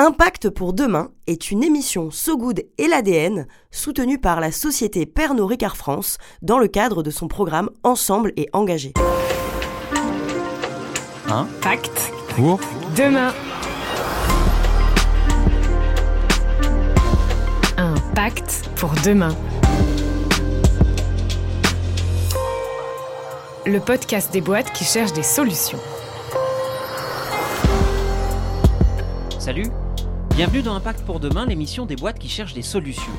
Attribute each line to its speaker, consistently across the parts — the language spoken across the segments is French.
Speaker 1: Impact pour demain est une émission So Good et l'ADN soutenue par la société Pernod Ricard France dans le cadre de son programme Ensemble et engagé.
Speaker 2: Impact
Speaker 3: pour
Speaker 2: demain. Impact pour demain. Le podcast des boîtes qui cherchent des solutions.
Speaker 4: Salut Bienvenue dans Impact pour demain, l'émission des boîtes qui cherchent des solutions.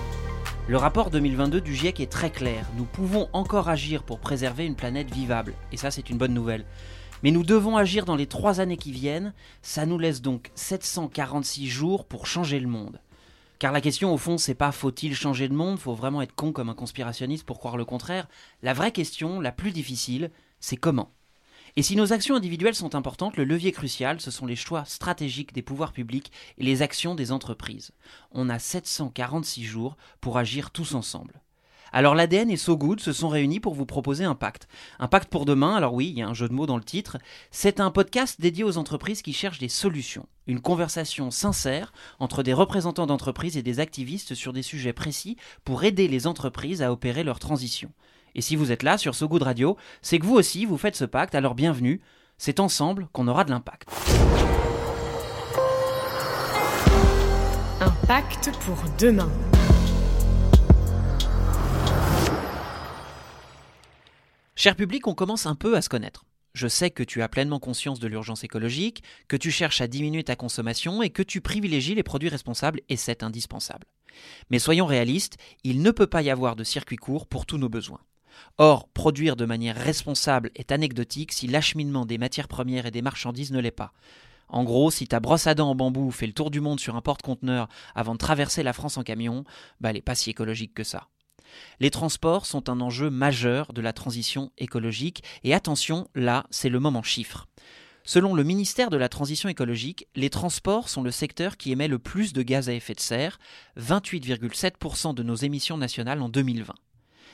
Speaker 4: Le rapport 2022 du GIEC est très clair. Nous pouvons encore agir pour préserver une planète vivable. Et ça, c'est une bonne nouvelle. Mais nous devons agir dans les trois années qui viennent. Ça nous laisse donc 746 jours pour changer le monde. Car la question, au fond, c'est pas faut-il changer de monde? Faut vraiment être con comme un conspirationniste pour croire le contraire. La vraie question, la plus difficile, c'est comment? Et si nos actions individuelles sont importantes, le levier crucial, ce sont les choix stratégiques des pouvoirs publics et les actions des entreprises. On a 746 jours pour agir tous ensemble. Alors l'ADN et So Good se sont réunis pour vous proposer un pacte. Un pacte pour demain, alors oui, il y a un jeu de mots dans le titre. C'est un podcast dédié aux entreprises qui cherchent des solutions. Une conversation sincère entre des représentants d'entreprises et des activistes sur des sujets précis pour aider les entreprises à opérer leur transition. Et si vous êtes là sur So Good Radio, c'est que vous aussi vous faites ce pacte, alors bienvenue, c'est ensemble qu'on aura de l'impact.
Speaker 2: Un pacte pour demain.
Speaker 4: Cher public, on commence un peu à se connaître. Je sais que tu as pleinement conscience de l'urgence écologique, que tu cherches à diminuer ta consommation et que tu privilégies les produits responsables et c'est indispensable. Mais soyons réalistes, il ne peut pas y avoir de circuit court pour tous nos besoins. Or, produire de manière responsable est anecdotique si l'acheminement des matières premières et des marchandises ne l'est pas. En gros, si ta brosse à dents en bambou fait le tour du monde sur un porte-conteneur avant de traverser la France en camion, bah elle n'est pas si écologique que ça. Les transports sont un enjeu majeur de la transition écologique et attention, là, c'est le moment chiffre. Selon le ministère de la Transition écologique, les transports sont le secteur qui émet le plus de gaz à effet de serre, 28,7% de nos émissions nationales en 2020.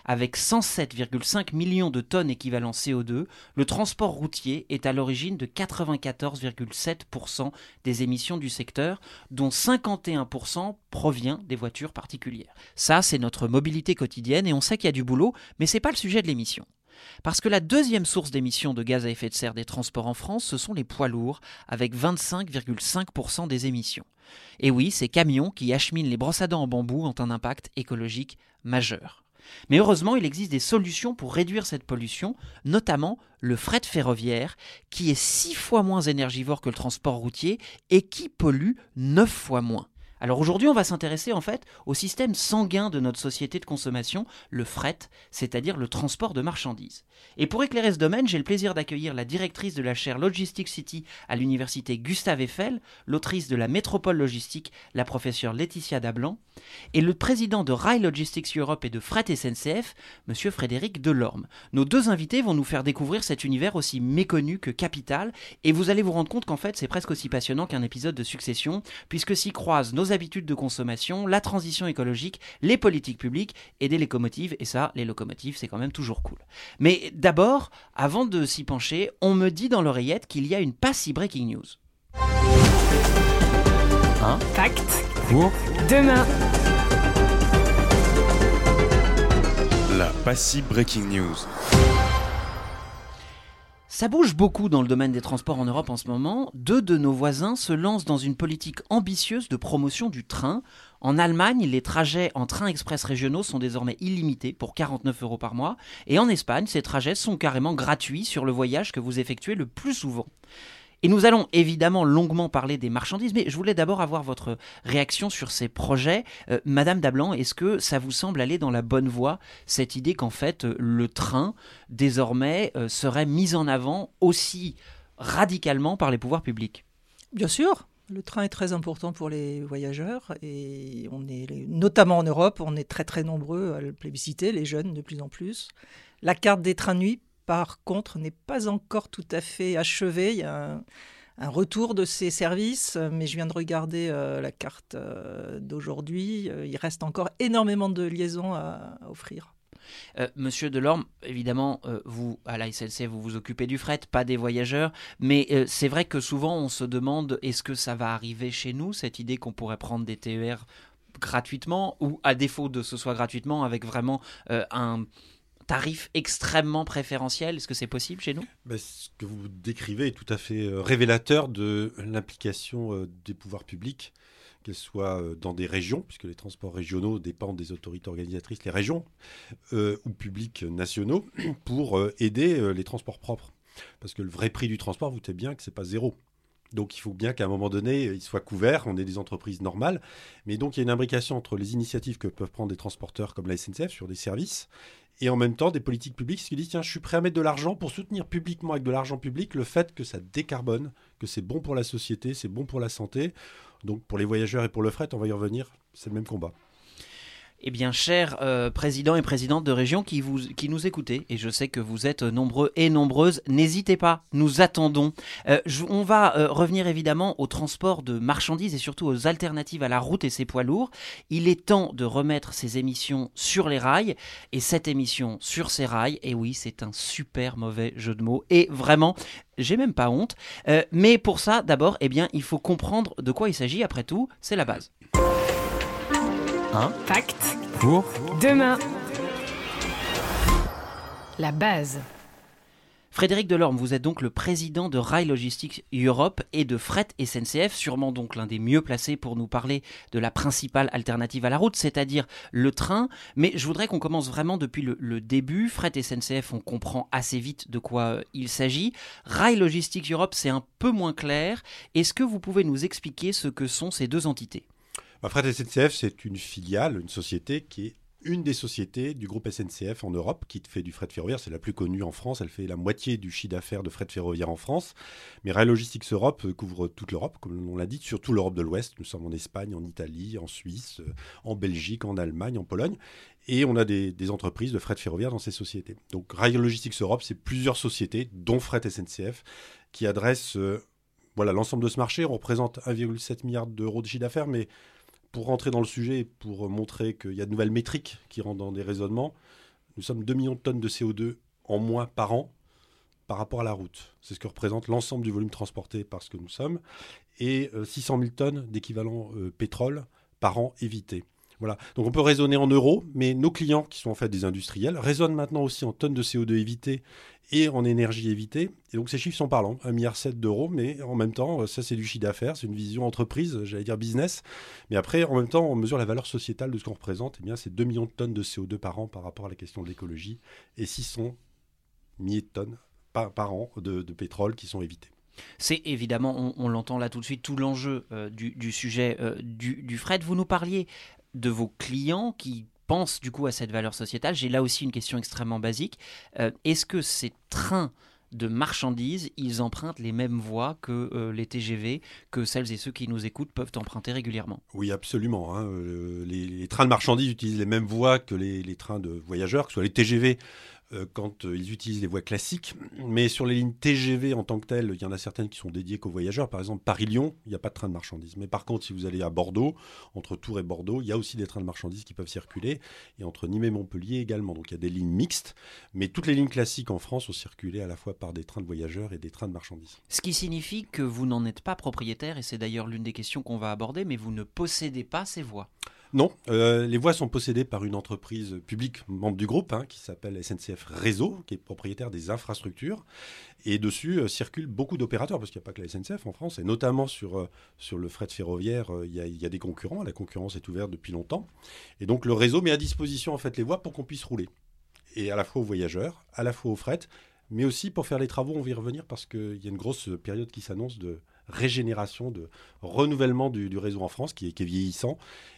Speaker 4: Avec 107,5 millions de tonnes équivalent CO2, le transport routier est à l'origine de 94,7% des émissions du secteur, dont 51% provient des voitures particulières. Ça, c'est notre mobilité quotidienne et on sait qu'il y a du boulot, mais ce n'est pas le sujet de l'émission. Parce que la deuxième source d'émissions de gaz à effet de serre des transports en France, ce sont les poids lourds, avec 25,5% des émissions. Et oui, ces camions qui acheminent les brosses à dents en bambou ont un impact écologique majeur. Mais heureusement, il existe des solutions pour réduire cette pollution, notamment le fret ferroviaire, qui est six fois moins énergivore que le transport routier et qui pollue neuf fois moins. Alors aujourd'hui, on va s'intéresser en fait au système sanguin de notre société de consommation, le fret, c'est-à-dire le transport de marchandises. Et pour éclairer ce domaine, j'ai le plaisir d'accueillir la directrice de la chaire Logistics City à l'université Gustave Eiffel, l'autrice de la Métropole Logistique, la professeure Laetitia Dablan, et le président de Rail Logistics Europe et de Fret SNCF, monsieur Frédéric Delorme. Nos deux invités vont nous faire découvrir cet univers aussi méconnu que capital, et vous allez vous rendre compte qu'en fait c'est presque aussi passionnant qu'un épisode de succession, puisque s'y croisent nos habitudes de consommation, la transition écologique, les politiques publiques et des locomotives. Et ça, les locomotives, c'est quand même toujours cool. Mais d'abord, avant de s'y pencher, on me dit dans l'oreillette qu'il y a une pas si breaking news.
Speaker 3: un
Speaker 2: Pacte
Speaker 3: pour?
Speaker 2: Demain.
Speaker 3: la Passy Breaking News.
Speaker 4: Ça bouge beaucoup dans le domaine des transports en Europe en ce moment. Deux de nos voisins se lancent dans une politique ambitieuse de promotion du train. En Allemagne, les trajets en train express régionaux sont désormais illimités pour 49 euros par mois. Et en Espagne, ces trajets sont carrément gratuits sur le voyage que vous effectuez le plus souvent. Et nous allons évidemment longuement parler des marchandises, mais je voulais d'abord avoir votre réaction sur ces projets. Euh, Madame Dablan, est-ce que ça vous semble aller dans la bonne voie, cette idée qu'en fait euh, le train, désormais, euh, serait mis en avant aussi radicalement par les pouvoirs publics?
Speaker 5: Bien sûr, le train est très important pour les voyageurs et on est, notamment en Europe, on est très très nombreux à le plébisciter, les jeunes de plus en plus. La carte des trains de nuit, par contre, n'est pas encore tout à fait achevée. Il y a un, retour de ces services, mais je viens de regarder euh, la carte euh, d'aujourd'hui. Euh, il reste encore énormément de liaisons à, offrir.
Speaker 4: Monsieur Delorme, évidemment, vous, à la SNCF, vous vous occupez du fret, pas des voyageurs, mais c'est vrai que souvent on se demande est-ce que ça va arriver chez nous, cette idée qu'on pourrait prendre des TER gratuitement, ou à défaut de ce soit gratuitement, avec vraiment un tarif extrêmement préférentiel Est-ce que c'est possible chez nous?
Speaker 6: Ben, ce que vous décrivez est tout à fait euh, révélateur de l'implication euh, des pouvoirs publics, qu'elles soient euh, dans des régions, puisque les transports régionaux dépendent des autorités organisatrices, les régions, ou publics nationaux, pour aider les transports propres. Parce que le vrai prix du transport, vous savez bien que c'est pas zéro. Donc il faut bien qu'à un moment donné, il soit couvert, on est des entreprises normales. Mais donc il y a une imbrication entre les initiatives que peuvent prendre des transporteurs comme la SNCF sur des services et en même temps des politiques publiques qui disent tiens, je suis prêt à mettre de l'argent pour soutenir publiquement avec de l'argent public le fait que ça décarbone, que c'est bon pour la société, c'est bon pour la santé. Donc pour les voyageurs et pour le fret, on va y revenir, c'est le même combat.
Speaker 4: Eh bien, chers euh, présidents et présidentes de région qui, vous, qui nous écoutez, et je sais que vous êtes nombreux et nombreuses, n'hésitez pas, nous attendons. Euh, on va euh, revenir évidemment au transport de marchandises et surtout aux alternatives à la route et ses poids lourds. Il est temps de remettre ces émissions sur les rails, et cette émission sur ces rails, et oui, c'est un super mauvais jeu de mots, et vraiment, j'ai même pas honte. Mais pour ça, d'abord, eh bien, il faut comprendre de quoi il s'agit, après tout, c'est la base.
Speaker 2: Pacte
Speaker 3: Pour
Speaker 2: demain. La base.
Speaker 4: Frédéric Delorme, vous êtes donc le président de Rail Logistics Europe et de Fret SNCF, sûrement donc l'un des mieux placés pour nous parler de la principale alternative à la route, c'est-à-dire le train. Mais je voudrais qu'on commence vraiment depuis le, le début. Fret SNCF, on comprend assez vite de quoi euh, il s'agit. Rail Logistics Europe, c'est un peu moins clair. Est-ce que vous pouvez nous expliquer ce que sont ces deux entités?
Speaker 6: Bah, Fret SNCF, c'est une filiale, une société qui est une des sociétés du groupe SNCF en Europe qui fait du fret ferroviaire. C'est la plus connue en France. Elle fait la moitié du chiffre d'affaires de fret ferroviaire en France. Mais Rail Logistics Europe euh, couvre toute l'Europe, comme on l'a dit, surtout l'Europe de l'Ouest. Nous sommes en Espagne, en Italie, en Suisse, euh, en Belgique, en Allemagne, en Pologne. Et on a des, entreprises de fret ferroviaire dans ces sociétés. Donc Rail Logistics Europe, c'est plusieurs sociétés, dont Fret SNCF, qui adressent euh, voilà, l'ensemble de ce marché. On représente 1,7 milliard d'euros de chiffre d'affaires, mais pour rentrer dans le sujet, pour montrer qu'il y a de nouvelles métriques qui rentrent dans des raisonnements, nous sommes 2 millions de tonnes de CO2 en moins par an par rapport à la route. C'est ce que représente l'ensemble du volume transporté par ce que nous sommes, et euh, 600 000 tonnes d'équivalent euh, pétrole par an évité. Voilà. Donc on peut raisonner en euros, mais nos clients, qui sont en fait des industriels, raisonnent maintenant aussi en tonnes de CO2 évitées et en énergie évitée. Et donc ces chiffres sont parlants, 1,7 milliard d'euros, mais en même temps, ça c'est du chiffre d'affaires, c'est une vision entreprise, j'allais dire business. Mais après, en même temps, on mesure la valeur sociétale de ce qu'on représente. Eh bien, c'est 2 millions de tonnes de CO2 par an par rapport à la question de l'écologie et 600 milliers de tonnes par, an de, pétrole qui sont évitées.
Speaker 4: C'est évidemment, on, l'entend là tout de suite, tout l'enjeu euh, du, du sujet euh, du, du fret. Vous nous parliez de vos clients qui pensent du coup à cette valeur sociétale. J'ai là aussi une question extrêmement basique. Euh, Est-ce que ces trains de marchandises, ils empruntent les mêmes voies que euh, les TGV, que celles et ceux qui nous écoutent peuvent emprunter régulièrement?
Speaker 6: Oui, absolument. hein. Euh, les, trains de marchandises utilisent les mêmes voies que les, les trains de voyageurs, que ce soit les TGV quand euh, ils utilisent les voies classiques. Mais sur les lignes TGV en tant que telles, il y en a certaines qui sont dédiées qu'aux voyageurs. Par exemple, Paris-Lyon, il n'y a pas de train de marchandises. Mais par contre, si vous allez à Bordeaux, entre Tours et Bordeaux, il y a aussi des trains de marchandises qui peuvent circuler. Et entre Nîmes et Montpellier également. Donc il y a des lignes mixtes. Mais toutes les lignes classiques en France ont circulé à la fois par des trains de voyageurs et des trains de marchandises.
Speaker 4: Ce qui signifie que vous n'en êtes pas propriétaire, et c'est d'ailleurs l'une des questions qu'on va aborder, mais vous ne possédez pas ces voies.
Speaker 6: Non, euh, les voies sont possédées par une entreprise publique membre du groupe hein, qui s'appelle SNCF Réseau, qui est propriétaire des infrastructures. Et dessus euh, circulent beaucoup d'opérateurs, parce qu'il n'y a pas que la SNCF en France, et notamment sur, euh, sur le fret ferroviaire, il y, a- des concurrents. La concurrence est ouverte depuis longtemps. Et donc le réseau met à disposition en fait les voies pour qu'on puisse rouler. Et à la fois aux voyageurs, à la fois aux fret, mais aussi pour faire les travaux, on va y revenir, parce qu'il y a une grosse période qui s'annonce de régénération, de renouvellement du, réseau en France qui qui est vieillissant.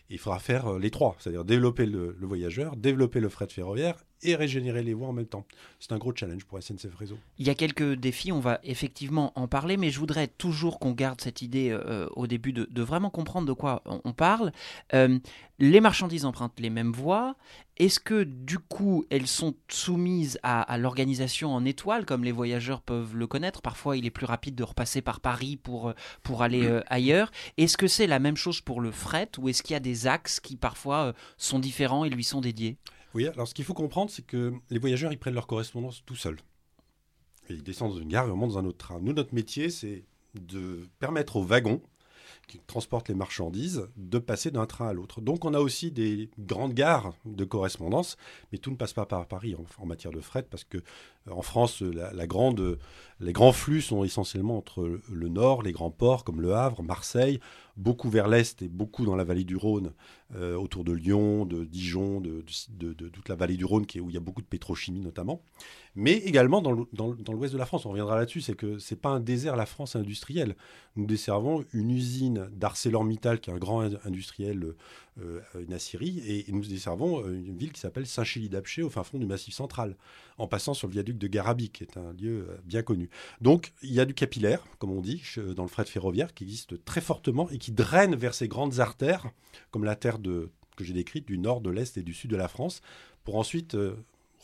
Speaker 6: Il faudra faire euh, les trois, c'est-à-dire développer le, le voyageur, développer le fret ferroviaire et régénérer les voies en même temps. C'est un gros challenge pour SNCF Réseau.
Speaker 4: Il y a quelques défis, on va effectivement en parler, mais je voudrais toujours qu'on garde cette idée euh, au début de, de vraiment comprendre de quoi on, parle. Euh, les marchandises empruntent les mêmes voies. Est-ce que du coup elles sont soumises à, à l'organisation en étoile, comme les voyageurs peuvent le connaître? Parfois il est plus rapide de repasser par Paris pour, euh, pour aller euh, ailleurs. Est-ce que c'est la même chose pour le fret ou est-ce qu'il y a des axes qui parfois euh, sont différents et lui sont dédiés
Speaker 6: Oui, alors ce qu'il faut comprendre, c'est que les voyageurs, ils prennent leur correspondance tout seuls. Ils descendent dans une gare et remontent dans un autre train. Nous, notre métier, c'est de permettre aux wagons qui transportent les marchandises de passer d'un train à l'autre. Donc on a aussi des grandes gares de correspondance, mais tout ne passe pas par Paris en, matière de fret, parce que euh, en France, les grands flux sont essentiellement entre le nord, les grands ports comme Le Havre, Marseille, beaucoup vers l'est et beaucoup dans la vallée du Rhône, euh, autour de Lyon, de Dijon, de, toute la vallée du Rhône, où il y a beaucoup de pétrochimie notamment, mais également dans l'ouest de la France. On reviendra là-dessus, c'est que c'est pas un désert la France industrielle. Nous desservons une usine d'ArcelorMittal, qui est un grand industriel, euh, aciérie, et, nous desservons euh, une ville qui s'appelle Saint-Chély-d'Apcher, au fin fond du Massif central, en passant sur le viaduc de Garabi, qui est un lieu euh, bien connu. Donc il y a du capillaire, comme on dit, dans le fret ferroviaire, qui existe très fortement et qui draine vers ces grandes artères, comme la terre que j'ai décrite, du nord, de l'est et du sud de la France, pour ensuite euh,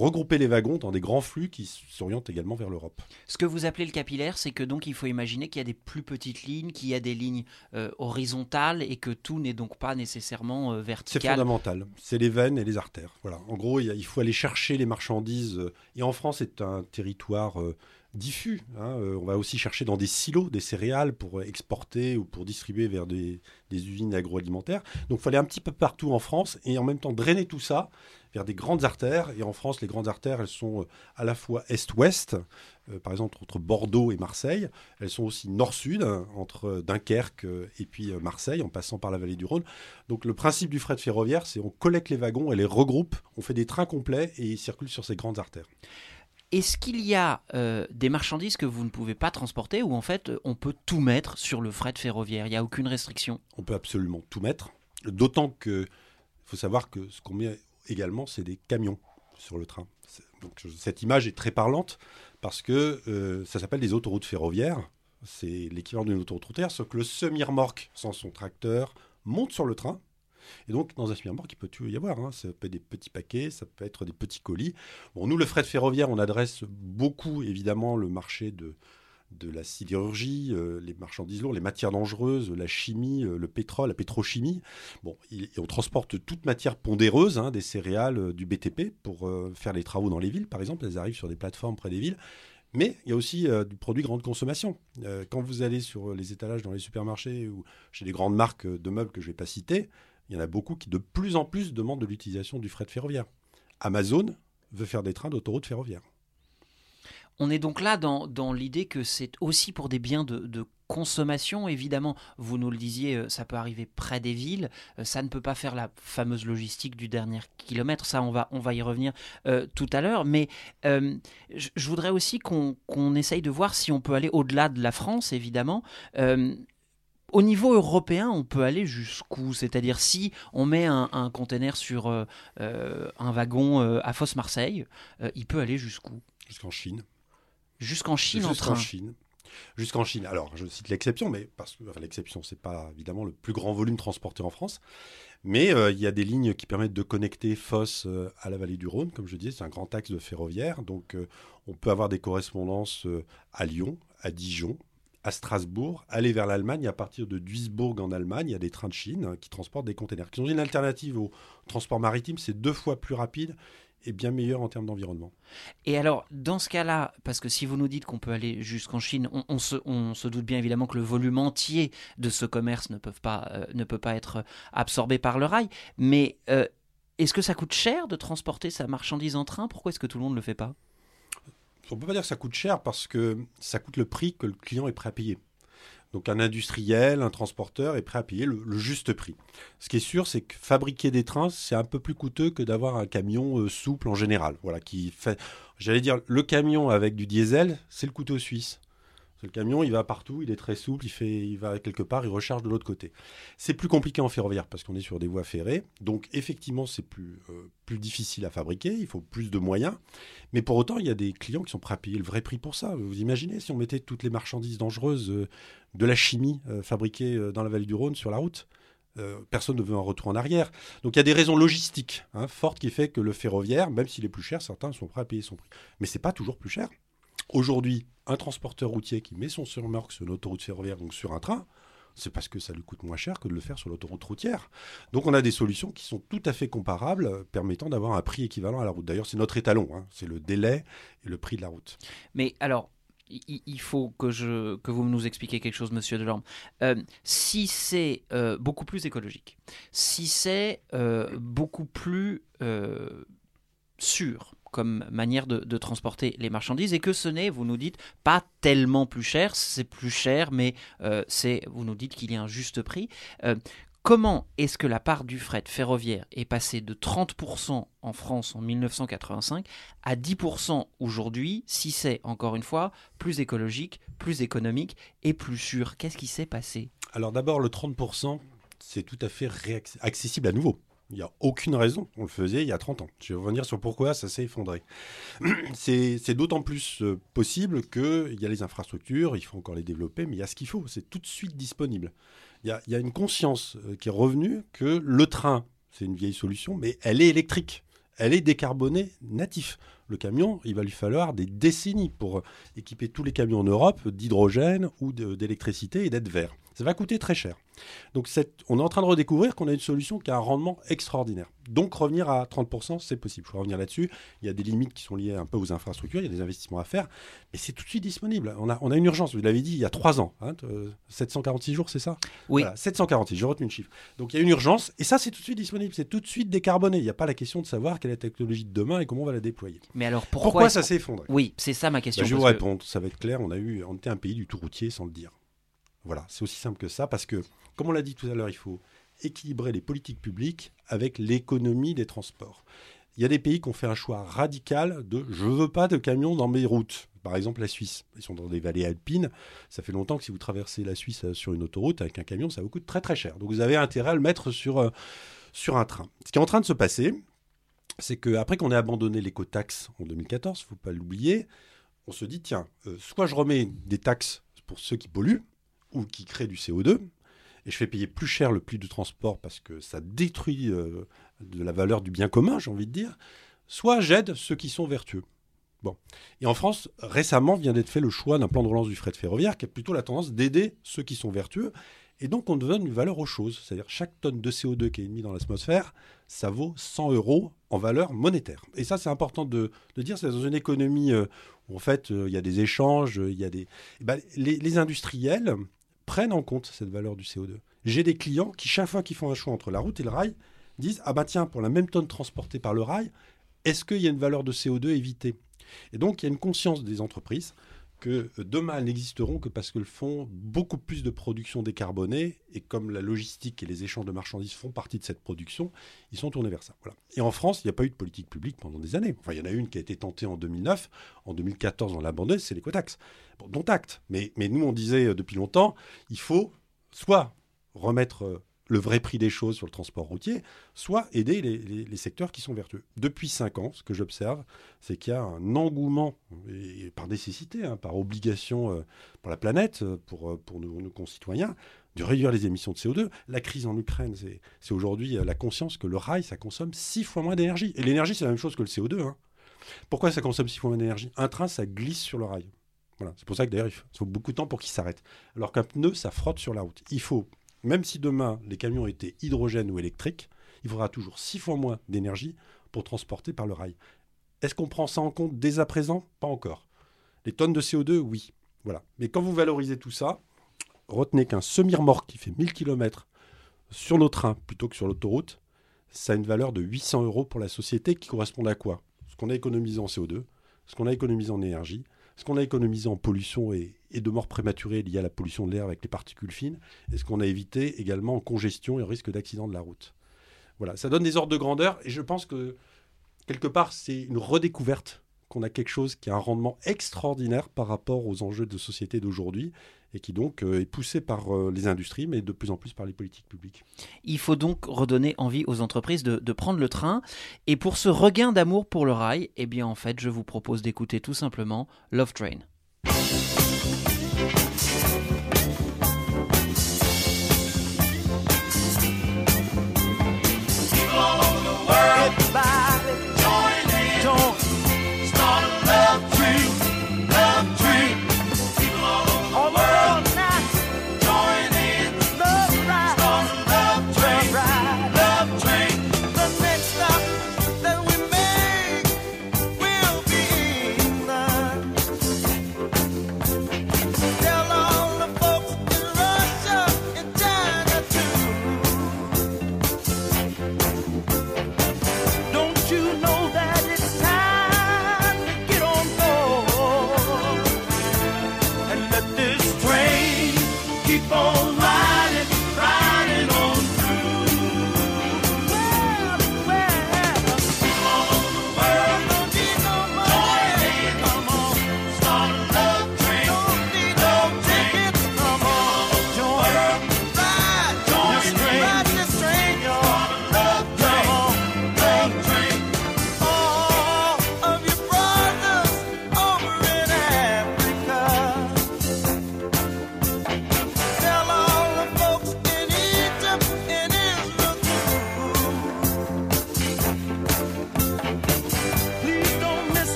Speaker 6: regrouper les wagons dans des grands flux qui s'orientent également vers l'Europe.
Speaker 4: Ce que vous appelez le capillaire, c'est que donc il faut imaginer qu'il y a des plus petites lignes, qu'il y a des lignes euh, horizontales et que tout n'est donc pas nécessairement euh, vertical.
Speaker 6: C'est fondamental. C'est les veines et les artères. Voilà. En gros, il, faut aller chercher les marchandises. euh, Et en France, c'est un territoire euh, diffus. hein. On va aussi chercher dans des silos des céréales pour exporter ou pour distribuer vers des, des usines agroalimentaires. Donc, il faut aller un petit peu partout en France et en même temps drainer tout ça vers des grandes artères. Et en France, les grandes artères, elles sont euh, à la fois est-ouest, euh, par exemple entre Bordeaux et Marseille. Elles sont aussi nord-sud, hein, entre Dunkerque euh, et puis Marseille, en passant par la vallée du Rhône. Donc le principe du fret ferroviaire, c'est on collecte les wagons et les regroupe, on fait des trains complets et ils circulent sur ces grandes artères.
Speaker 4: Est-ce qu'il y a euh, des marchandises que vous ne pouvez pas transporter ou en fait on peut tout mettre sur le fret ferroviaire? Il n'y a aucune restriction?
Speaker 6: On peut absolument tout mettre, d'autant que faut savoir que ce qu'on met également, c'est des camions sur le train. Donc cette image est très parlante parce que euh, ça s'appelle des autoroutes ferroviaires. C'est l'équivalent d'une autoroute routière, sauf que le semi-remorque sans son tracteur monte sur le train. Et donc, dans un semi-remorque, il peut y avoir. hein. Ça peut être des petits paquets, ça peut être des petits colis. Bon, nous, le fret ferroviaire, on adresse beaucoup, évidemment, le marché de, de la sidérurgie, euh, les marchandises lourdes, les matières dangereuses, la chimie, euh, le pétrole, la pétrochimie. On transporte toute matière pondéreuse, hein, des céréales, euh, du BTP pour faire les travaux dans les villes, par exemple. Elles arrivent sur des plateformes près des villes. Mais il y a aussi du produit grande consommation. Quand vous allez sur les étalages dans les supermarchés ou chez les grandes marques de meubles que je ne vais pas citer, il y en a beaucoup qui de plus en plus demandent de l'utilisation du fret ferroviaire. Amazon veut faire des trains d'autoroute ferroviaire.
Speaker 4: On est donc là dans, dans l'idée que c'est aussi pour des biens de, consommation. Évidemment, vous nous le disiez, euh, ça peut arriver près des villes. Euh, Ça ne peut pas faire la fameuse logistique du dernier kilomètre. Ça, on va, on va y revenir euh, tout à l'heure. Mais je, voudrais aussi qu'on qu'on essaye de voir si on peut aller au-delà de la France, évidemment. Au niveau européen, on peut aller jusqu'où? C'est-à-dire si on met un, un container sur un wagon à Fosse-Marseille, il peut aller jusqu'où?
Speaker 6: Jusqu'en Chine.
Speaker 4: Jusqu'en Chine en
Speaker 6: Jusqu'en
Speaker 4: train.
Speaker 6: Chine. Jusqu'en Chine. Alors, je cite l'exception, mais parce que enfin, l'exception, c'est pas évidemment le plus grand volume transporté en France, mais euh, il y a des lignes qui permettent de connecter Fosse euh, à la vallée du Rhône, comme je disais, c'est un grand axe de ferroviaire, donc euh, on peut avoir des correspondances à Lyon, à Dijon, à Strasbourg, aller vers l'Allemagne. À partir de Duisbourg en Allemagne, il y a des trains de Chine hein, qui transportent des containers, qui sont une alternative au transport maritime. C'est deux fois plus rapide et bien meilleur en termes d'environnement.
Speaker 4: Et alors, dans ce cas-là, parce que si vous nous dites qu'on peut aller jusqu'en Chine, on, on se, on se doute bien évidemment que le volume entier de ce commerce ne, peuvent pas, euh, ne peut pas être absorbé par le rail. Mais euh, est-ce que ça coûte cher de transporter sa marchandise en train? Pourquoi est-ce que tout le monde ne le fait pas?
Speaker 6: On ne peut pas dire que ça coûte cher parce que ça coûte le prix que le client est prêt à payer. Donc un industriel, un transporteur est prêt à payer le, juste prix. Ce qui est sûr, c'est que fabriquer des trains, c'est un peu plus coûteux que d'avoir un camion euh, souple en général. Voilà, qui fait, j'allais dire, le camion avec du diesel, c'est le couteau suisse. Le camion, il va partout, il est très souple, il, fait, il va quelque part, il recharge de l'autre côté. C'est plus compliqué en ferroviaire parce qu'on est sur des voies ferrées. Donc effectivement, c'est plus, euh, difficile à fabriquer, il faut plus de moyens. Mais pour autant, il y a des clients qui sont prêts à payer le vrai prix pour ça. Vous imaginez si on mettait toutes les marchandises dangereuses euh, de la chimie euh, fabriquée euh, dans la vallée du Rhône sur la route personne ne veut un retour en arrière. Donc il y a des raisons logistiques hein, fortes qui fait que le ferroviaire, même s'il est plus cher, certains sont prêts à payer son prix. Mais c'est pas toujours plus cher. Aujourd'hui, un transporteur routier qui met son surmorque sur une autoroute ferroviaire, donc sur un train, C'est parce que ça lui coûte moins cher que de le faire sur l'autoroute routière. Donc on a des solutions qui sont tout à fait comparables, permettant d'avoir un prix équivalent à la route. D'ailleurs, c'est notre étalon, hein. c'est le délai et le prix de la route.
Speaker 4: Mais alors, il, faut que, vous nous expliquiez quelque chose, monsieur Delorme. Euh, si c'est euh, beaucoup plus écologique, si c'est euh, beaucoup plus sûr comme manière de, transporter les marchandises et que ce n'est, vous nous dites, pas tellement plus cher, c'est plus cher, mais euh, c'est, vous nous dites qu'il y a un juste prix. Euh, Comment est-ce que la part du fret ferroviaire est passée de 30% en France en 1985 à 10% aujourd'hui, si c'est, encore une fois, plus écologique, plus économique et plus sûr? Qu'est-ce qui s'est passé?
Speaker 6: Alors d'abord, le 30%, c'est tout à fait accessible à nouveau. Il n'y a aucune raison. On le faisait il y a 30 ans. Je vais revenir sur pourquoi ça s'est effondré. C'est d'autant plus euh, possible qu'il y a les infrastructures, il faut encore les développer, mais il y a ce qu'il faut. C'est tout de suite disponible. Il y a, une conscience euh, qui est revenue que le train, c'est une vieille solution, mais elle est électrique. Elle est décarbonée natif. Le camion, il va lui falloir des décennies pour équiper tous les camions en Europe d'hydrogène ou d'électricité et d'être vert. Ça va coûter très cher. Donc cette- on est en train de redécouvrir qu'on a une solution qui a un rendement extraordinaire. Donc revenir à 30%, c'est possible. Je vais revenir là-dessus. Il y a des limites qui sont liées un peu aux infrastructures, il y a des investissements à faire, mais c'est tout de suite disponible. On a, on a une urgence, vous l'avez dit, il y a trois ans. hein, euh, 746 jours, c'est ça?
Speaker 4: Oui.
Speaker 6: Voilà, 746, j'ai retenu le chiffre. Donc il y a une urgence, et ça c'est tout de suite disponible, c'est tout de suite décarboné. Il n'y a pas la question de savoir quelle est la technologie de demain et comment on va la déployer.
Speaker 4: Mais alors pourquoi,
Speaker 6: Pourquoi, ça s'est effondré?
Speaker 4: Oui, c'est ça ma question.
Speaker 6: bah, je vais vous
Speaker 4: que-
Speaker 6: répondre, ça va être clair. On a eu, on était un pays du tout routier sans le dire. Voilà, c'est aussi simple que ça parce que, comme on l'a dit tout à l'heure, il faut équilibrer les politiques publiques avec l'économie des transports. Il y a des pays qui ont fait un choix radical de je veux pas de camions dans mes routes. Par exemple, la Suisse. Ils sont dans des vallées alpines. Ça fait longtemps que si vous traversez la Suisse euh, sur une autoroute avec un camion, ça vous coûte très très cher. Donc vous avez intérêt à le mettre sur, euh, sur un train. Ce qui est en train de se passer, c'est qu'après qu'on ait abandonné l'écotaxe en 2014, il ne faut pas l'oublier, on se dit, tiens, euh, soit je remets des taxes pour ceux qui polluent ou qui créent du CO2, et je fais payer plus cher le prix du transport parce que ça détruit euh, de la valeur du bien commun, j'ai envie de dire, soit j'aide ceux qui sont vertueux. Bon. Et en France, récemment vient d'être fait le choix d'un plan de relance du fret ferroviaire qui a plutôt la tendance d'aider ceux qui sont vertueux. Et donc, on donne une valeur aux choses. C'est-à-dire, chaque tonne de CO2 qui est émise dans l'atmosphère, ça vaut 100 euros en valeur monétaire. Et ça, c'est important de, de dire. C'est dans une économie euh, où, en fait, euh, il y a des échanges, il y a des. eh ben, les industriels prennent en compte cette valeur du CO2. J'ai des clients qui, chaque fois qu'ils font un choix entre la route et le rail, disent Ah bah tiens, pour la même tonne transportée par le rail, est-ce qu'il y a une valeur de CO2 évitée Et donc, il y a une conscience des entreprises que demain, elles n'existeront que parce qu'elles font beaucoup plus de production décarbonée. Et comme la logistique et les échanges de marchandises font partie de cette production, ils sont tournés vers ça. Et en France, il n'y a pas eu de politique publique pendant des années. Enfin, il y en a une qui a été tentée en 2009. En 2014, on l'a abandonnée, c'est l'écotaxe. Bon, dont acte. Mais, mais nous, on disait euh, depuis longtemps, il faut soit remettre euh, le vrai prix des choses sur le transport routier, soit aider les, secteurs qui sont vertueux. Depuis cinq ans, ce que j'observe, c'est qu'il y a un engouement, et par nécessité, hein, par obligation euh, pour la planète, euh, pour, euh, pour nos, concitoyens, de réduire les émissions de CO2. La crise en Ukraine, c'est aujourd'hui la conscience que le rail, ça consomme six fois moins d'énergie. Et l'énergie, c'est la même chose que le CO2. hein. Pourquoi ça consomme six fois moins d'énergie? Un train, ça glisse sur le rail. Voilà. C'est pour ça que d'ailleurs, il faut beaucoup de temps pour qu'il s'arrête. Alors qu'un pneu, ça frotte sur la route. Il faut, même si demain les camions étaient hydrogène ou électriques, il faudra toujours six fois moins d'énergie pour transporter par le rail. Est-ce qu'on prend ça en compte dès à présent? Pas encore. Les tonnes de CO2, oui. Voilà. Mais quand vous valorisez tout ça, retenez qu'un semi-remorque qui fait 1000 km sur nos trains plutôt que sur l'autoroute, ça a une valeur de 800 euros pour la société qui correspond à quoi? Ce qu'on a économisé en CO2, ce qu'on a économisé en énergie, ce qu'on a économisé en pollution et, et de morts prématurées liées à la pollution de l'air avec les particules fines, et ce qu'on a évité également en congestion et en risque d'accident de la route? Voilà, ça donne des ordres de grandeur et je pense que quelque part c'est une redécouverte qu'on a quelque chose qui a un rendement extraordinaire par rapport aux enjeux de société d'aujourd'hui et qui donc euh, est poussé par euh, les industries mais de plus en plus par les politiques publiques.
Speaker 4: Il faut donc redonner envie aux entreprises de, de prendre le train. Et pour ce regain d'amour pour le rail, eh bien en fait, je vous propose d'écouter tout simplement Love Train.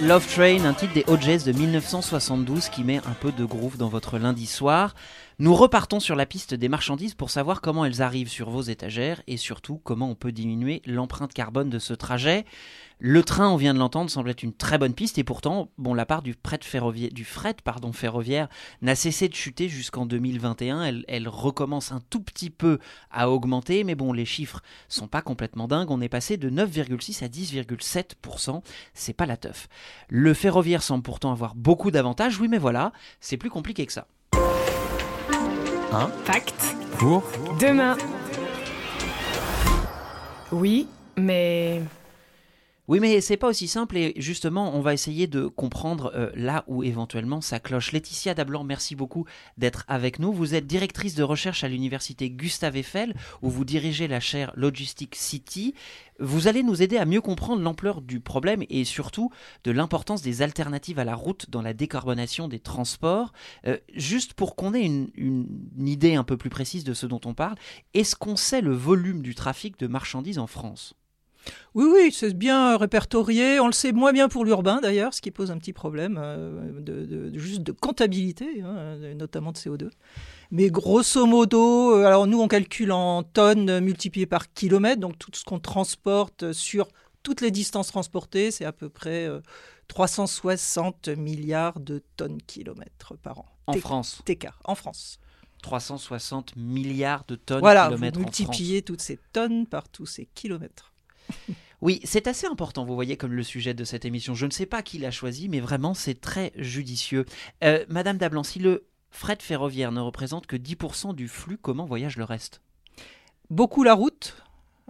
Speaker 4: Love Train, un titre des OJs de 1972 qui met un peu de groove dans votre lundi soir. Nous repartons sur la piste des marchandises pour savoir comment elles arrivent sur vos étagères et surtout comment on peut diminuer l'empreinte carbone de ce trajet. Le train, on vient de l'entendre, semble être une très bonne piste et pourtant, bon, la part du, fret ferroviaire, n'a cessé de chuter jusqu'en 2021. Elle, elle, recommence un tout petit peu à augmenter, mais bon, les chiffres sont pas complètement dingues. On est passé de 9,6 à 10,7%. C'est pas la teuf. Le ferroviaire semble pourtant avoir beaucoup d'avantages. Oui, mais voilà, c'est plus compliqué que ça.
Speaker 2: Un pacte
Speaker 3: pour
Speaker 2: demain. Oui, mais
Speaker 4: oui, mais c'est pas aussi simple et justement, on va essayer de comprendre euh, là où éventuellement ça cloche. Laetitia Dablan, merci beaucoup d'être avec nous. Vous êtes directrice de recherche à l'université Gustave Eiffel où vous dirigez la chaire Logistic City. Vous allez nous aider à mieux comprendre l'ampleur du problème et surtout de l'importance des alternatives à la route dans la décarbonation des transports. Euh, juste pour qu'on ait une, une idée un peu plus précise de ce dont on parle, est-ce qu'on sait le volume du trafic de marchandises en France?
Speaker 5: Oui, oui, c'est bien répertorié. On le sait moins bien pour l'urbain d'ailleurs, ce qui pose un petit problème euh, de, de, juste de comptabilité, hein, notamment de CO2. Mais grosso modo, euh, alors nous on calcule en tonnes multipliées par kilomètre, donc tout ce qu'on transporte sur toutes les distances transportées, c'est à peu près euh, 360 milliards de tonnes kilomètres par an.
Speaker 4: En France
Speaker 5: TK, en France.
Speaker 4: 360 milliards de tonnes
Speaker 5: voilà,
Speaker 4: kilomètres
Speaker 5: vous multipliez toutes ces tonnes par tous ces kilomètres.
Speaker 4: Oui, c'est assez important, vous voyez, comme le sujet de cette émission. Je ne sais pas qui l'a choisi, mais vraiment, c'est très judicieux. Euh, Madame Dablan, si le fret ferroviaire ne représente que 10% du flux, comment voyage le reste?
Speaker 5: Beaucoup la route.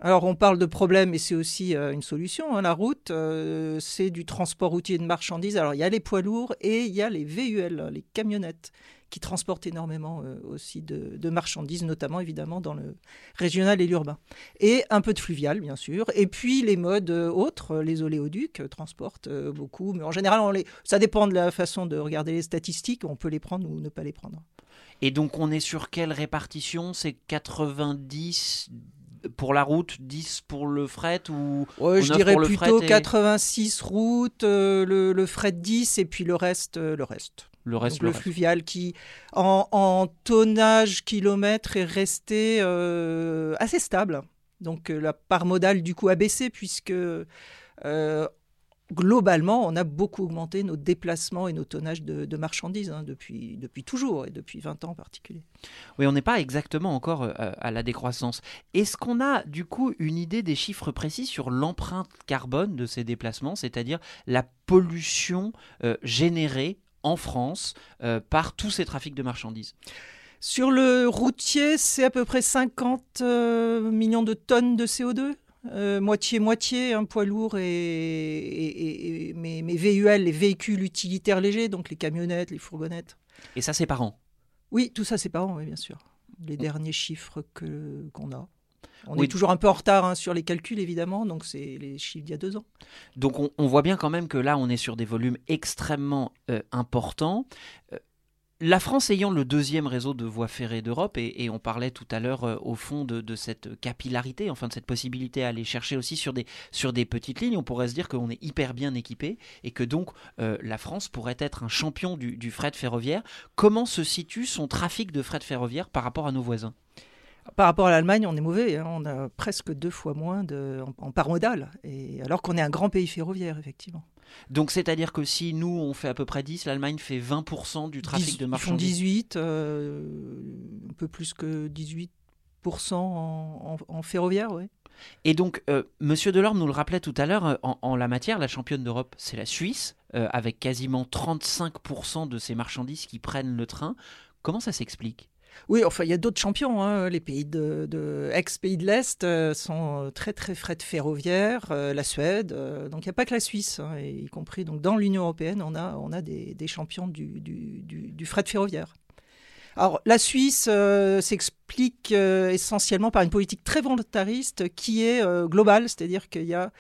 Speaker 5: Alors on parle de problème, et c'est aussi euh, une solution. Hein. La route, euh, c'est du transport routier de marchandises. Alors il y a les poids lourds et il y a les VUL, les camionnettes, qui transportent énormément euh, aussi de, marchandises, notamment évidemment dans le régional et l'urbain. Et un peu de fluvial, bien sûr. Et puis les modes autres, les oléoducs transportent beaucoup. Mais en général, ça dépend de la façon de regarder les statistiques. On peut les prendre ou ne pas les prendre.
Speaker 4: Et donc on est sur quelle répartition? C'est 90 pour la route, 10 pour le fret ou
Speaker 5: ouais, Je dirais plutôt et... 86 routes, euh, le, le, fret 10 et puis le reste. Euh, le reste.
Speaker 4: Le reste,
Speaker 5: Donc,
Speaker 4: le,
Speaker 5: le
Speaker 4: reste.
Speaker 5: fluvial qui, en, en, tonnage kilomètre, est resté euh, assez stable. Donc la part modale du coup a baissé puisque globalement, on a beaucoup augmenté nos déplacements et nos tonnages de, de marchandises hein, depuis, depuis toujours et depuis 20 ans en particulier.
Speaker 4: Oui, on n'est pas exactement encore euh, à la décroissance. Est-ce qu'on a du coup une idée des chiffres précis sur l'empreinte carbone de ces déplacements, c'est-à-dire la pollution euh, générée en France euh, par tous ces trafics de marchandises?
Speaker 5: Sur le routier, c'est à peu près 50 millions de tonnes de CO2 moitié-moitié, euh, un poids lourd et, et, et, et mes, mes, VUL, les véhicules utilitaires légers, donc les camionnettes, les fourgonnettes.
Speaker 4: Et ça, c'est par an?
Speaker 5: Oui, tout ça, c'est par an, oui, bien sûr. Les mmh. derniers chiffres que, qu'on a. On oui. est toujours un peu en retard hein, sur les calculs, évidemment, donc c'est les chiffres d'il y a deux ans.
Speaker 4: Donc on, on, voit bien quand même que là, on est sur des volumes extrêmement euh, importants. Euh, la France ayant le deuxième réseau de voies ferrées d'Europe, et, on parlait tout à l'heure euh, au fond de, cette capillarité, enfin de cette possibilité à aller chercher aussi sur des, petites lignes, on pourrait se dire qu'on est hyper bien équipé et que donc euh, la France pourrait être un champion du, fret ferroviaire. Comment se situe son trafic de fret ferroviaire par rapport à nos voisins?
Speaker 5: Par rapport à l'Allemagne, on est mauvais. Hein. On a presque deux fois moins en, en part modale, et alors qu'on est un grand pays ferroviaire, effectivement.
Speaker 4: Donc c'est-à-dire que si nous on fait à peu près 10, l'Allemagne fait 20% du trafic
Speaker 5: 10,
Speaker 4: de marchandises.
Speaker 5: Ils font 18, euh, un peu plus que 18% en, en, en ferroviaire, oui.
Speaker 4: Et donc, euh, Monsieur Delorme nous le rappelait tout à l'heure, en, en, la matière, la championne d'Europe, c'est la Suisse, euh, avec quasiment 35% de ses marchandises qui prennent le train. Comment ça s'explique?
Speaker 5: Oui, enfin, il y a d'autres champions. Hein. Les pays de, ex-pays de l'Est euh, sont très, très frais de ferroviaire, euh, la Suède. Euh, donc, il n'y a pas que la Suisse, hein, y compris donc, dans l'Union européenne, on a, on a des, champions du, du, du, du, fret ferroviaire. Alors, la Suisse s'explique essentiellement par une politique très volontariste qui est globale, c'est-à-dire qu'il y a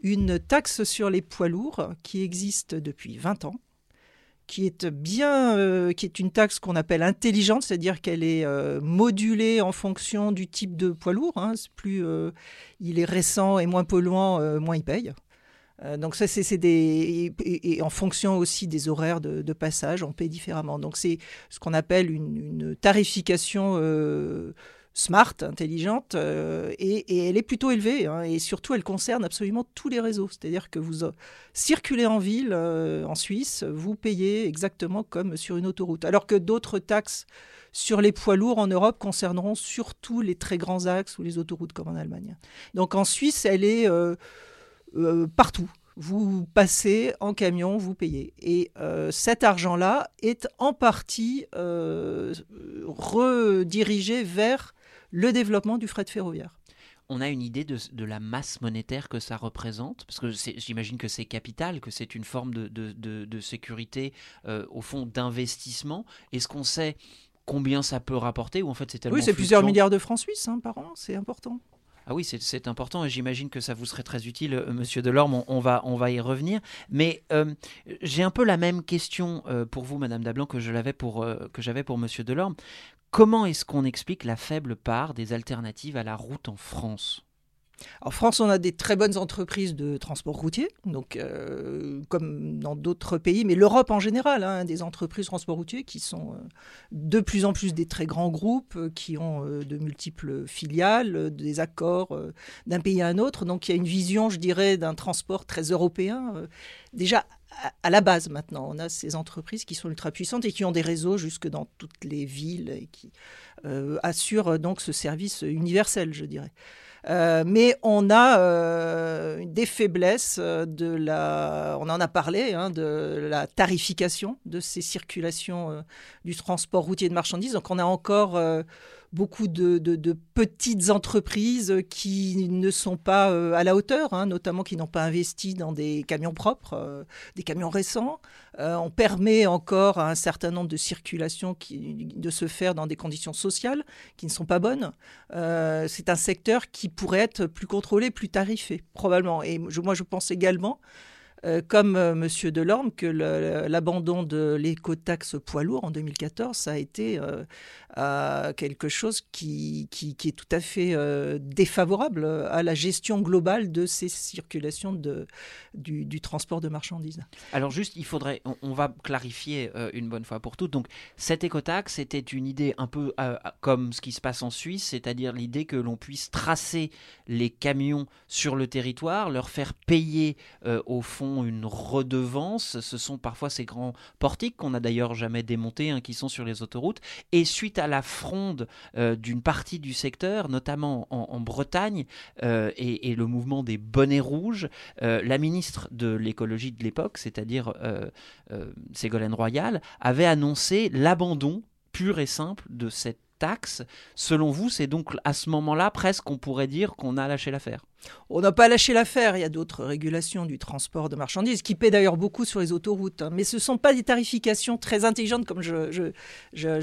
Speaker 5: une taxe sur les poids lourds qui existe depuis 20 ans qui est bien, euh, qui est une taxe qu'on appelle intelligente, c'est-à-dire qu'elle est euh, modulée en fonction du type de poids lourd. Hein. Plus euh, il est récent et moins polluant, moins il paye. Donc ça, c'est des et, en fonction aussi des horaires de, passage, on paye différemment. Donc c'est ce qu'on appelle une, tarification smart, intelligente, euh, et, elle est plutôt élevée. Hein, et surtout, elle concerne absolument tous les réseaux. C'est-à-dire que vous circulez en ville en Suisse, vous payez exactement comme sur une autoroute, alors que d'autres taxes sur les poids lourds en Europe concerneront surtout les très grands axes ou les autoroutes comme en Allemagne. Donc en Suisse, elle est euh, partout. Vous passez en camion, vous payez. Et euh, cet argent-là est en partie euh, redirigé vers le développement du fret ferroviaire
Speaker 4: on a une idée de, la masse monétaire que ça représente? Parce que j'imagine que c'est capital, que c'est une forme de, sécurité, au fond, d'investissement. Est-ce qu'on sait combien ça peut rapporter ou en fait c'est
Speaker 5: Oui, c'est plusieurs milliards de francs suisses hein, par an, c'est important.
Speaker 4: Ah oui, c'est important et j'imagine que ça vous serait très utile, euh, Monsieur Delorme. On, va, on va y revenir. Mais euh, j'ai un peu la même question euh, pour vous, Madame Dablan, que je l'avais pour que j'avais pour Monsieur Delorme. Comment est-ce qu'on explique la faible part des alternatives à la route en France?
Speaker 5: En France, on a des très bonnes entreprises de transport routier, euh, comme dans d'autres pays, mais l'Europe en général, hein, des entreprises de transport routier qui sont euh, de plus en plus des très grands groupes, euh, qui ont de multiples filiales, des accords d'un pays à un autre. Donc il y a une vision, je dirais, d'un transport très européen. déjà à la base maintenant, on a ces entreprises qui sont ultra puissantes et qui ont des réseaux jusque dans toutes les villes et qui assurent donc ce service universel, je dirais. Euh, mais on a euh, des faiblesses de la, on en a parlé, hein, de la tarification de ces circulations euh, du transport routier de marchandises. Donc on a encore beaucoup de, petites entreprises qui ne sont pas euh, à la hauteur, hein, notamment qui n'ont pas investi dans des camions propres, euh, des camions récents. Euh, on permet encore à un certain nombre de circulations de se faire dans des conditions sociales qui ne sont pas bonnes. c'est un secteur qui pourrait être plus contrôlé, plus tarifé, probablement. Et moi, je pense également euh, comme euh, M. Delorme, que l'abandon de l'écotaxe poids lourd en 2014, ça a été euh, quelque chose qui, est tout à fait défavorable à la gestion globale de ces circulations de, du, transport de marchandises.
Speaker 4: Alors juste, il faudrait, on, va clarifier une bonne fois pour toutes. Donc cette écotaxe c'était une idée un peu comme ce qui se passe en Suisse, c'est-à-dire l'idée que l'on puisse tracer les camions sur le territoire, leur faire payer au fond une redevance. Ce sont parfois ces grands portiques qu'on n'a d'ailleurs jamais démontés, hein, qui sont sur les autoroutes. Et suite à la fronde euh, d'une partie du secteur, notamment en, Bretagne, euh, et, le mouvement des bonnets rouges, euh, la ministre de l'écologie de l'époque, c'est-à-dire Ségolène Royal, avait annoncé l'abandon pur et simple de cette taxe. Selon vous, c'est donc à ce moment-là presque on pourrait dire qu'on a lâché l'affaire
Speaker 5: on n'a pas lâché l'affaire. Il y a d'autres régulations du transport de marchandises qui paient d'ailleurs beaucoup sur les autoroutes. Hein. Mais ce ne sont pas des tarifications très intelligentes comme je,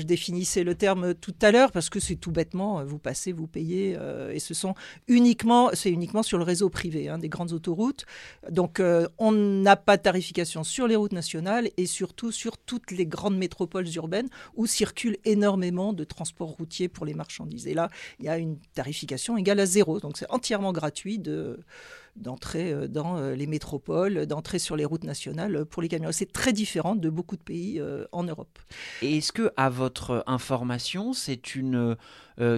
Speaker 5: définissais le terme tout à l'heure parce que c'est tout bêtement, euh, vous passez, vous payez. Euh, et ce sont uniquement, c'est uniquement sur le réseau privé hein, des grandes autoroutes. Donc euh, on n'a pas de tarification sur les routes nationales et surtout sur toutes les grandes métropoles urbaines où circulent énormément de transports routiers pour les marchandises. Et là, il y a une tarification égale à zéro. Donc c'est entièrement gratuit de d'entrer euh, dans euh, les métropoles, d'entrer sur les routes nationales euh, pour les camions. C'est très différent de beaucoup de pays en Europe.
Speaker 4: Et est-ce que, à votre information, c'est une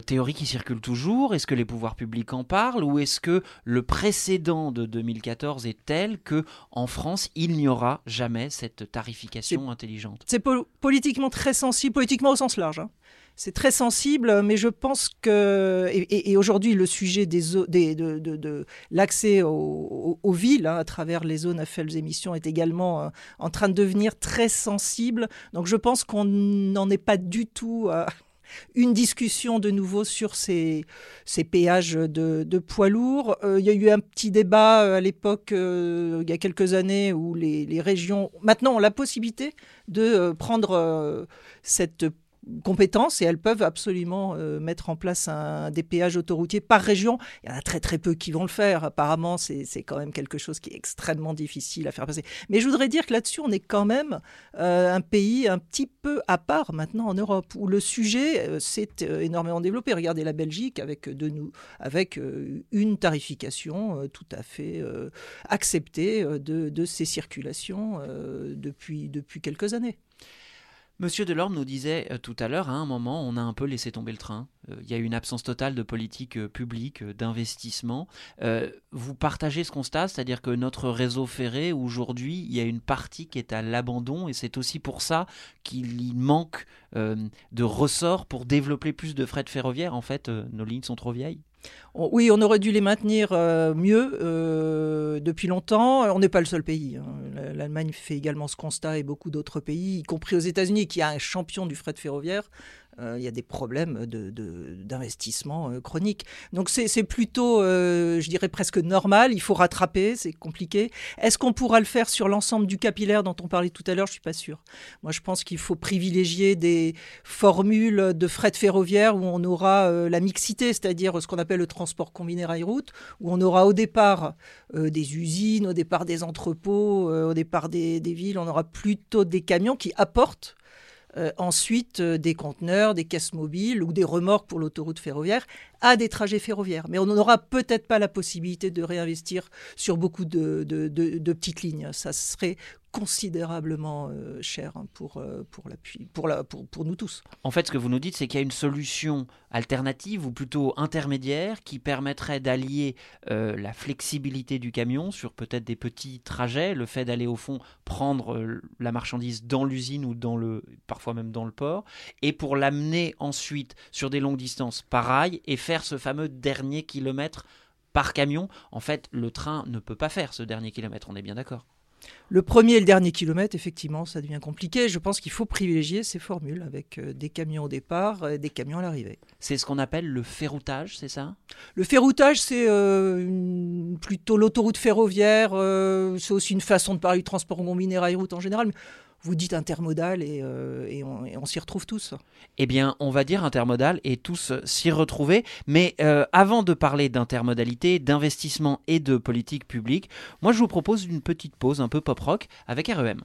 Speaker 4: théorie qui circule toujours? Est-ce que les pouvoirs publics en parlent? Ou est-ce que le précédent de 2014 est tel que en France il n'y aura jamais cette tarification intelligente?
Speaker 5: C'est politiquement très sensible, politiquement au sens large. Hein c'est très sensible, mais je pense que et, aujourd'hui le sujet de, l'accès aux, villes hein, à travers les zones à faibles émissions est également euh, en train de devenir très sensible. Donc je pense qu'on n'en est pas du tout à une discussion de nouveau sur ces, ces péages de, poids lourds. Euh, il y a eu un petit débat euh, à l'époque, il y a quelques années, où les, les, régions maintenant ont la possibilité de prendre cette compétences et elles peuvent absolument euh, mettre en place des péages autoroutiers par région. Il y en a très très peu qui vont le faire. Apparemment, c'est quand même quelque chose qui est extrêmement difficile à faire passer. Mais je voudrais dire que là-dessus, on est quand même euh, un pays un petit peu à part maintenant en Europe, où le sujet euh, s'est énormément développé. Regardez la Belgique avec, de nous, avec une tarification tout à fait acceptée de, de, ces circulations depuis, depuis quelques années.
Speaker 4: Monsieur Delorme nous disait euh, tout à l'heure, à un moment, on a un peu laissé tomber le train. Euh, il y a une absence totale de politique euh, publique, d'investissement. vous partagez ce constat, c'est-à-dire que notre réseau ferré, aujourd'hui, il y a une partie qui est à l'abandon, et c'est aussi pour ça qu'il manque de ressorts pour développer plus de frais de ferroviaire. En fait, nos lignes sont trop vieilles
Speaker 5: oui, on aurait dû les maintenir euh, mieux euh, depuis longtemps. On n'est pas le seul pays. Hein. L'Allemagne fait également ce constat et beaucoup d'autres pays, y compris aux États-Unis, qui a un champion du fret ferroviaire. Euh, il y a des problèmes d'investissement de, chroniques. Donc c'est plutôt, je dirais presque normal. Il faut rattraper, c'est compliqué. Est-ce qu'on pourra le faire sur l'ensemble du capillaire dont on parlait tout à l'heure? Je suis pas sûr. Moi, je pense qu'il faut privilégier des formules de fret ferroviaire où on aura la mixité, c'est-à-dire ce qu'on appelle le transport combiné rail-route, où on aura au départ euh, des usines, au départ des entrepôts, euh, au départ des, villes, on aura plutôt des camions qui apportent euh, ensuite des conteneurs, des caisses mobiles ou des remorques pour l'autoroute ferroviaire à des trajets ferroviaires. Mais on n'aura peut-être pas la possibilité de réinvestir sur beaucoup de, de petites lignes. Ça serait considérablement euh, cher hein, pour, euh, pour, pour, la, pour, pour, nous tous.
Speaker 4: En fait, ce que vous nous dites, c'est qu'il y a une solution alternative ou plutôt intermédiaire qui permettrait d'allier euh, la flexibilité du camion sur peut-être des petits trajets, le fait d'aller au fond prendre la marchandise dans l'usine ou dans le, parfois même dans le port, et pour l'amener ensuite sur des longues distances pareil et faire ce fameux dernier kilomètre par camion. En fait, le train ne peut pas faire ce dernier kilomètre, on est bien d'accord.
Speaker 5: Le premier et le dernier kilomètre, effectivement, ça devient compliqué. Je pense qu'il faut privilégier ces formules avec euh, des camions au départ et des camions à l'arrivée.
Speaker 4: C'est ce qu'on appelle le ferroutage, c'est ça?
Speaker 5: Le ferroutage, c'est euh, plutôt l'autoroute ferroviaire. Euh, c'est aussi une façon de parler du transport combiné rail-route en général vous dites intermodal euh, et, on, s'y retrouve tous.
Speaker 4: Eh bien, on va dire intermodal et tous s'y retrouver. Mais euh, avant de parler d'intermodalité, d'investissement et de politique publique, moi je vous propose une petite pause un peu pop rock avec REM.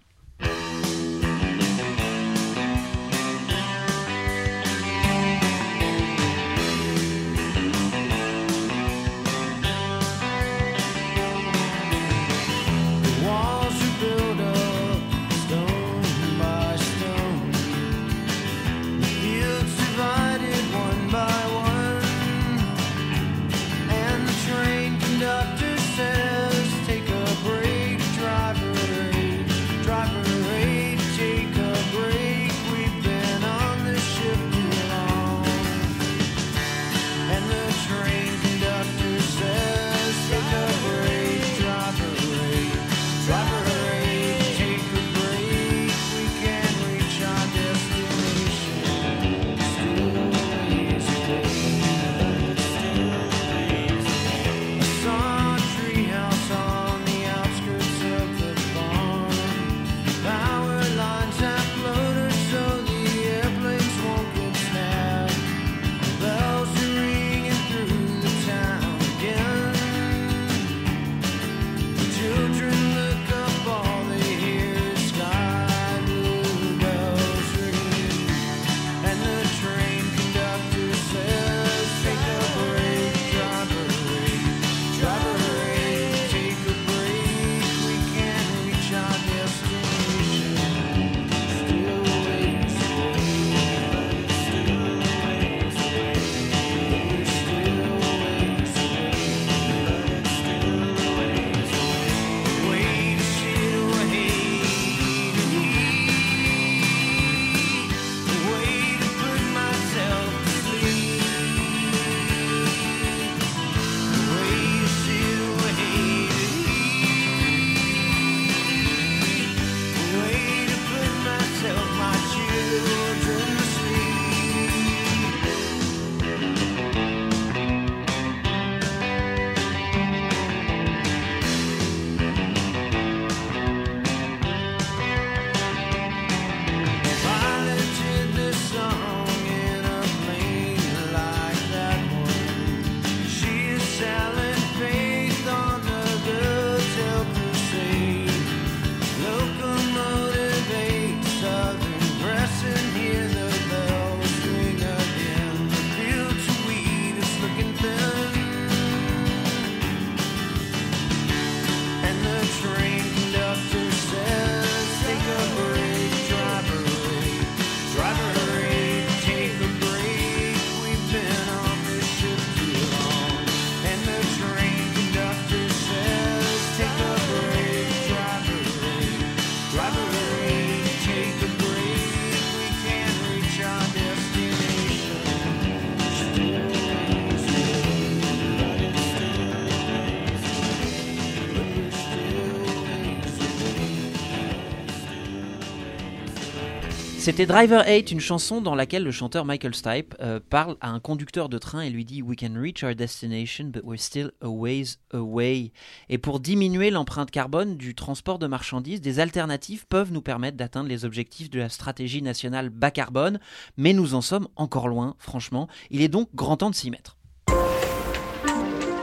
Speaker 4: C'était Driver 8, une chanson dans laquelle le chanteur Michael Stipe euh, parle à un conducteur de train et lui dit We can reach our destination, but we're still a ways away. Et pour diminuer l'empreinte carbone du transport de marchandises, des alternatives peuvent nous permettre d'atteindre les objectifs de la stratégie nationale bas carbone, mais nous en sommes encore loin, franchement. Il est donc grand temps de s'y mettre.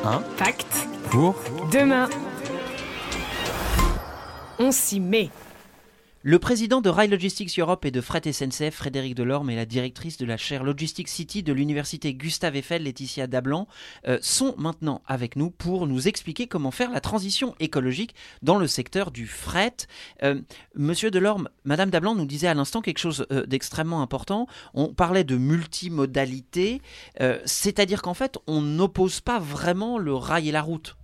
Speaker 2: Un Pacte pour? Demain. On s'y met.
Speaker 4: Le président de Rail Logistics Europe et de Fret SNCF, Frédéric Delorme, et la directrice de la chaire Logistics City de l'université Gustave Eiffel, Laetitia Dablan, euh, sont maintenant avec nous pour nous expliquer comment faire la transition écologique dans le secteur du fret. Euh, Monsieur Delorme, Madame Dablan nous disait à l'instant quelque chose euh, d'extrêmement important. On parlait de multimodalité, c'est-à-dire qu'en fait, on n'oppose pas vraiment le rail et la route.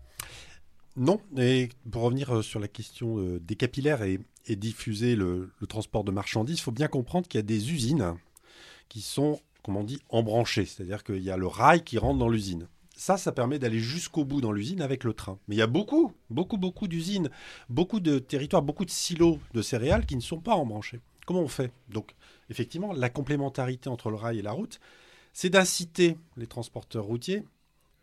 Speaker 6: Non, et pour revenir sur la question des capillaires et et diffuser le, transport de marchandises, il faut bien comprendre qu'il y a des usines qui sont, comme on dit, embranchées. C'est-à-dire qu'il y a le rail qui rentre dans l'usine. Ça, ça permet d'aller jusqu'au bout dans l'usine avec le train. Mais il y a beaucoup, beaucoup, beaucoup d'usines, beaucoup de territoires, beaucoup de silos de céréales qui ne sont pas embranchés. Comment on fait? Donc, effectivement, la complémentarité entre le rail et la route, c'est d'inciter les transporteurs routiers,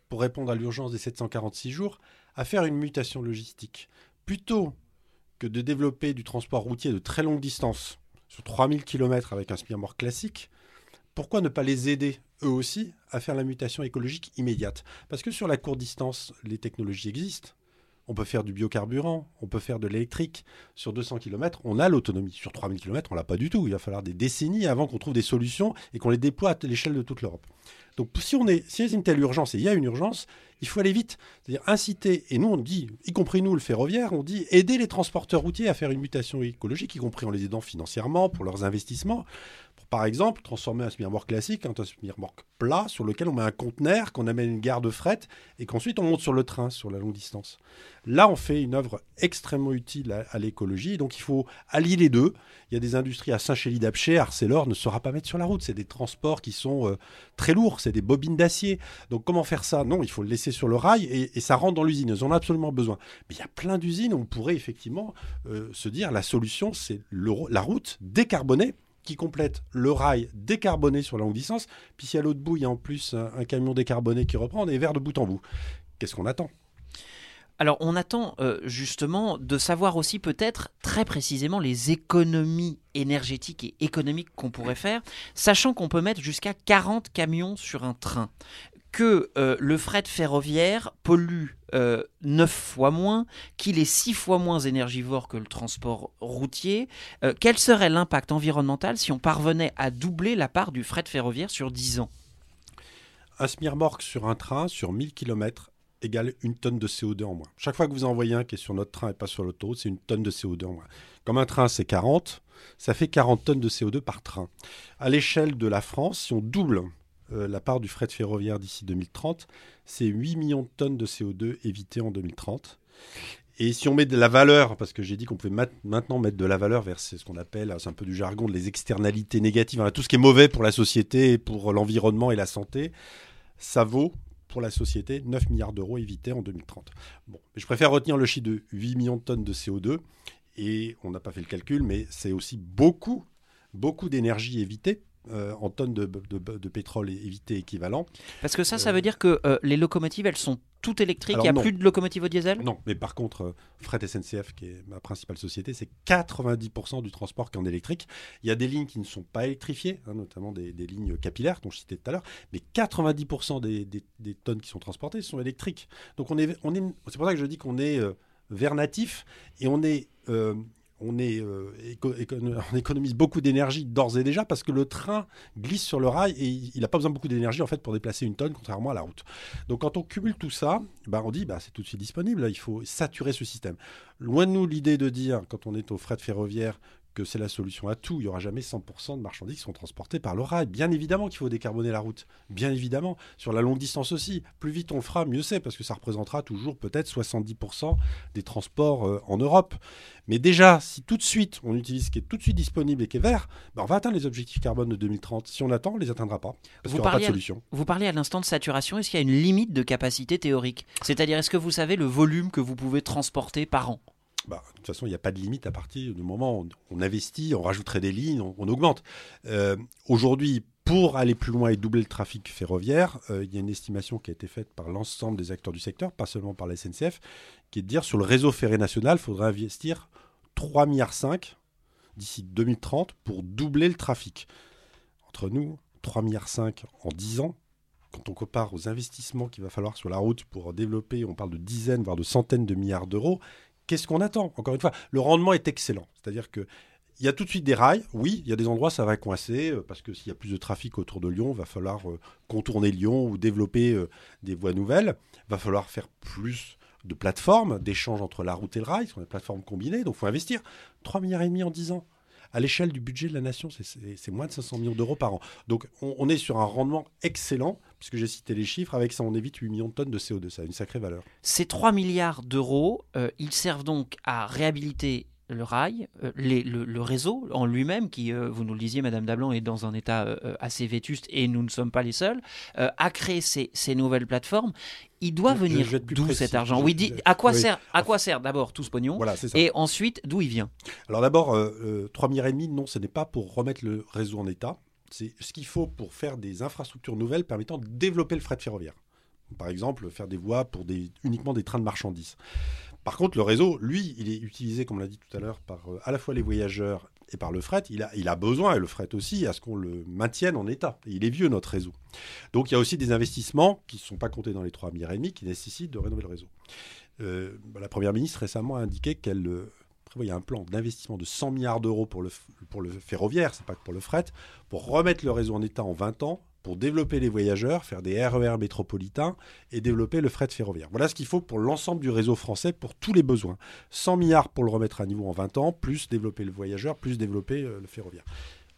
Speaker 6: pour répondre à l'urgence des 746 jours, à faire une mutation logistique. Plutôt que de développer du transport routier de très longue distance sur 3000 km avec un speedboat classique, pourquoi ne pas les aider eux aussi à faire la mutation écologique immédiate? Parce que sur la courte distance, les technologies existent. On peut faire du biocarburant, on peut faire de l'électrique. Sur 200 km, on a l'autonomie. Sur 3000 km, on l'a pas du tout. Il va falloir des décennies avant qu'on trouve des solutions et qu'on les déploie à l'échelle de toute l'Europe. Donc si on est, y a une telle urgence et il y a une urgence, il faut aller vite. C'est-à-dire inciter, et nous on dit, y compris nous le ferroviaire, on dit aider les transporteurs routiers à faire une mutation écologique, y compris en les aidant financièrement pour leurs investissements. Par exemple, transformer un semi-remorque classique en un semi-remorque plat sur lequel on met un conteneur, qu'on amène une gare de fret et qu'ensuite on monte sur le train sur la longue distance. Là, on fait une œuvre extrêmement utile à, l'écologie. Donc il faut allier les deux. Il y a des industries à Saint-Chély-d'Apcher, Arcelor ne saura pas mettre sur la route. C'est des transports qui sont euh, très lourds, c'est des bobines d'acier. Donc comment faire ça? Non, il faut le laisser sur le rail et, ça rentre dans l'usine. Ils en ont absolument besoin. Mais il y a plein d'usines où on pourrait effectivement euh, se dire la solution, c'est la route décarbonée qui complète le rail décarboné sur la longue distance. Puis si à l'autre bout, il y a en plus un, camion décarboné qui reprend, on est vers de bout en bout. Qu'est-ce qu'on attend?
Speaker 4: Alors on attend euh, justement de savoir aussi peut-être très précisément les économies énergétiques et économiques qu'on pourrait faire, sachant qu'on peut mettre jusqu'à 40 camions sur un train que euh, le fret ferroviaire pollue euh, 9 fois moins, qu'il est 6 fois moins énergivore que le transport routier, euh, quel serait l'impact environnemental si on parvenait à doubler la part du fret ferroviaire sur 10 ans?
Speaker 6: Un smirmorque sur un train sur 1000 km égale une tonne de CO2 en moins. Chaque fois que vous envoyez un qui est sur notre train et pas sur l'autoroute, c'est une tonne de CO2 en moins. Comme un train, c'est 40, ça fait 40 tonnes de CO2 par train. À l'échelle de la France, si on double euh, la part du fret ferroviaire d'ici 2030, c'est 8 millions de tonnes de CO2 évitées en 2030. Et si on met de la valeur, parce que j'ai dit qu'on pouvait maintenant mettre de la valeur vers ce qu'on appelle, c'est un peu du jargon, les externalités négatives, tout ce qui est mauvais pour la société, pour l'environnement et la santé, ça vaut pour la société 9 milliards d'euros évités en 2030. Bon, je préfère retenir le chiffre de 8 millions de tonnes de CO2, et on n'a pas fait le calcul, mais c'est aussi beaucoup, beaucoup d'énergie évitée euh, en tonnes de, pétrole évité équivalent.
Speaker 4: Parce que ça, ça veut dire que euh, les locomotives, elles sont toutes électriques, il n'y a plus de locomotives au diesel?
Speaker 6: Non, mais par contre, euh, Fret SNCF, qui est ma principale société, c'est 90% du transport qui est en électrique. Il y a des lignes qui ne sont pas électrifiées, hein, notamment des, lignes capillaires dont je citais tout à l'heure, mais 90% des, tonnes qui sont transportées sont électriques. Donc on est, on est, c'est pour ça que je dis qu'on est vers natif et on est euh, on économise beaucoup d'énergie d'ores et déjà parce que le train glisse sur le rail et il n'a pas besoin beaucoup d'énergie pour déplacer une tonne contrairement à la route. Donc quand on cumule tout ça, bah on dit bah c'est tout de suite disponible, il faut saturer ce système. Loin de nous l'idée de dire quand on est au fret ferroviaire que c'est la solution à tout. Il n'y aura jamais 100% de marchandises qui sont transportées par le rail. Bien évidemment qu'il faut décarboner la route. Bien évidemment. Sur la longue distance aussi. Plus vite on le fera, mieux c'est, parce que ça représentera toujours peut-être 70% des transports euh, en Europe. Mais déjà, si tout de suite on utilise ce qui est tout de suite disponible et qui est vert, ben on va atteindre les objectifs carbone de 2030. Si on attend, on ne les atteindra pas. Parce qu'il n'y aura pas de solution.
Speaker 4: vous parlez à l'instant de saturation. Est-ce qu'il y a une limite de capacité théorique? C'est-à-dire, est-ce que vous savez le volume que vous pouvez transporter par an?
Speaker 6: Bah, de toute façon, il n'y a pas de limite à partir du moment où on investit, on rajouterait des lignes, on, augmente. Euh, aujourd'hui, pour aller plus loin et doubler le trafic ferroviaire, euh, il y a une estimation qui a été faite par l'ensemble des acteurs du secteur, pas seulement par la SNCF, qui est de dire sur le réseau ferré national, il faudrait investir 3,5 milliards d'ici 2030 pour doubler le trafic. Entre nous, 3,5 milliards en 10 ans, quand on compare aux investissements qu'il va falloir sur la route pour développer, on parle de dizaines, voire de centaines de milliards d'euros, qu'est-ce qu'on attend? Encore une fois, le rendement est excellent. C'est-à-dire que il y a tout de suite des rails. Oui, il y a des endroits ça va coincer euh, parce que s'il y a plus de trafic autour de Lyon, il va falloir euh, contourner Lyon ou développer euh, des voies nouvelles. Va falloir faire plus de plateformes d'échange entre la route et le rail, ce sont des plateformes combinées. Donc, il faut investir 3 milliards et demi en 10 ans à l'échelle du budget de la nation, c'est moins de 500 millions d'euros par an. Donc on, est sur un rendement excellent, puisque j'ai cité les chiffres, avec ça on évite 8 millions de tonnes de CO2, ça a une sacrée valeur.
Speaker 4: Ces 3 milliards d'euros, euh, ils servent donc à réhabiliter le rail, euh, le, réseau en lui-même, qui, euh, vous nous le disiez, Madame Dablan, est dans un état assez vétuste et nous ne sommes pas les seuls, à créer ces, nouvelles plateformes. Il doit venir d'où cet argent Oui, dit, à quoi sert, à quoi sert d'abord tout ce pognon Et ensuite, d'où il vient?
Speaker 6: Alors d'abord, euh, 3 milliards et demi, non, ce n'est pas pour remettre le réseau en état. C'est ce qu'il faut pour faire des infrastructures nouvelles permettant de développer le fret ferroviaire. Par exemple, faire des voies pour uniquement des trains de marchandises. Par contre, le réseau, lui, il est utilisé, comme l'a dit tout à l'heure, par euh, à la fois les voyageurs et par le fret. Il a, besoin, et le fret aussi, à ce qu'on le maintienne en état. il est vieux, notre réseau. Donc il y a aussi des investissements qui ne sont pas comptés dans les 3,5 milliards et qui nécessitent de rénover le réseau. Euh, la Première ministre récemment a indiqué qu'elle euh, prévoyait un plan d'investissement de 100 milliards d'euros pour le, pour le ferroviaire, c'est pas que pour le fret, pour remettre le réseau en état en 20 ans pour développer les voyageurs, faire des RER e métropolitains et développer le fret ferroviaire. Voilà ce qu'il faut pour l'ensemble du réseau français pour tous les besoins. 100 milliards pour le remettre à niveau en 20 ans, plus développer le voyageur, plus développer euh, le ferroviaire.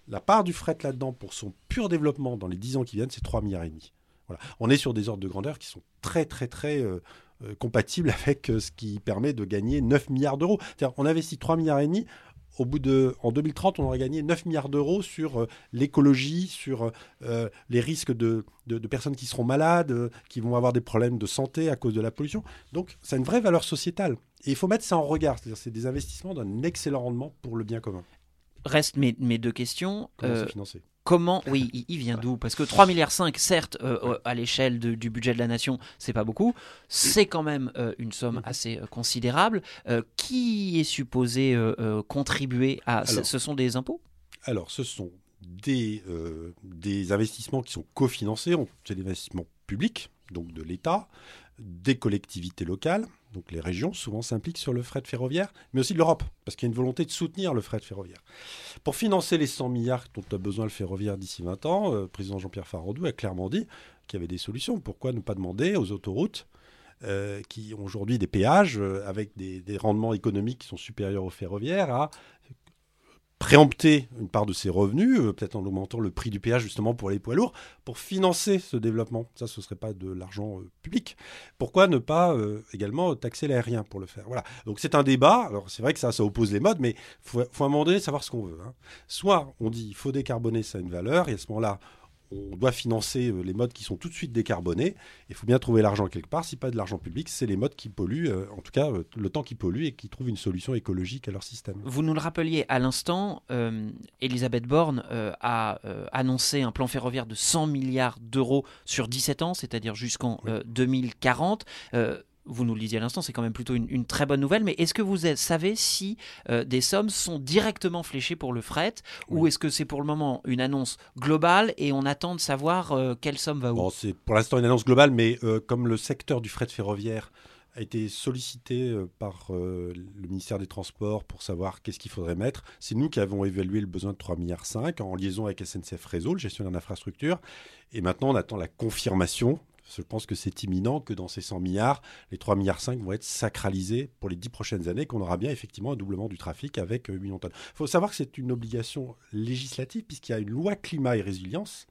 Speaker 6: La part du fret là-dedans pour son pur développement dans les 10 ans qui viennent, c'est 3 milliards et demi. Voilà. On est sur des ordres de grandeur qui sont très très très euh, euh, compatibles avec ce qui permet de gagner 9 milliards d'euros. C'est-à-dire on investit 3 milliards et demi, au bout de, en 2030, on aurait gagné 9 milliards d'euros sur euh, l'écologie, sur euh, les risques de, de, personnes qui seront malades, euh, qui vont avoir des problèmes de santé à cause de la pollution. Donc, c'est une vraie valeur sociétale. Et il faut mettre ça en regard. C'est-à-dire, c'est des investissements d'un excellent rendement pour le bien commun.
Speaker 4: Restent mes, mes deux questions.
Speaker 6: Comment c'est financé?
Speaker 4: Comment, oui, il, vient d'où? Parce que 3,5 milliards, certes, euh, euh, à l'échelle du budget de la nation, c'est pas beaucoup. C'est quand même euh, une somme mm-hmm. assez considérable. qui est supposé contribuer à Ce sont des impôts?
Speaker 6: Alors, ce sont des, des investissements qui sont cofinancés. C'est des investissements publics, donc de l'État, des collectivités locales donc les régions souvent s'impliquent sur le fret ferroviaire, mais aussi de l'Europe, parce qu'il y a une volonté de soutenir le fret ferroviaire. Pour financer les 100 milliards dont a besoin le ferroviaire d'ici 20 ans, le président Jean-Pierre Farandou a clairement dit qu'il y avait des solutions. Pourquoi ne pas demander aux autoroutes euh, qui ont aujourd'hui des péages euh, avec des, rendements économiques qui sont supérieurs au ferroviaire à préempter une part de ses revenus, euh, peut-être en augmentant le prix du péage justement pour les poids lourds, pour financer ce développement. Ça, ce ne serait pas de l'argent euh, public. Pourquoi ne pas euh, également taxer l'aérien pour le faire? Voilà. Donc c'est un débat. Alors c'est vrai que ça, ça oppose les modes, mais il faut, à un moment donné savoir ce qu'on veut. Hein. Soit on dit il faut décarboner, ça a une valeur, et à ce moment-là, on doit financer euh, les modes qui sont tout de suite décarbonés. Il faut bien trouver l'argent quelque part. Si pas de l'argent public, c'est les modes qui polluent, euh, en tout cas euh, le temps qui pollue et qui trouvent une solution écologique à leur système.
Speaker 4: Vous nous le rappeliez à l'instant, Elisabeth Borne a annoncé un plan ferroviaire de 100 milliards d'euros sur 17 ans, c'est-à-dire jusqu'en 2040 vous nous le disiez à l'instant, c'est quand même plutôt une, très bonne nouvelle, mais est-ce que vous savez si euh, des sommes sont directement fléchées pour le fret, ou est-ce que c'est pour le moment une annonce globale et on attend de savoir euh, quelle somme va où?
Speaker 6: C'est pour l'instant une annonce globale, mais euh, comme le secteur du fret ferroviaire a été sollicité par le ministère des Transports pour savoir qu'est-ce qu'il faudrait mettre. C'est nous qui avons évalué le besoin de 3,5 milliards en liaison avec SNCF Réseau, le gestionnaire d'infrastructure. Et maintenant, on attend la confirmation je pense que c'est imminent que dans ces 100 milliards, les 3 milliards 5 vont être sacralisés pour les 10 prochaines années, qu'on aura bien effectivement un doublement du trafic avec 8 euh, millions de tonnes. Il faut savoir que c'est une obligation législative puisqu'il y a une loi climat et résilience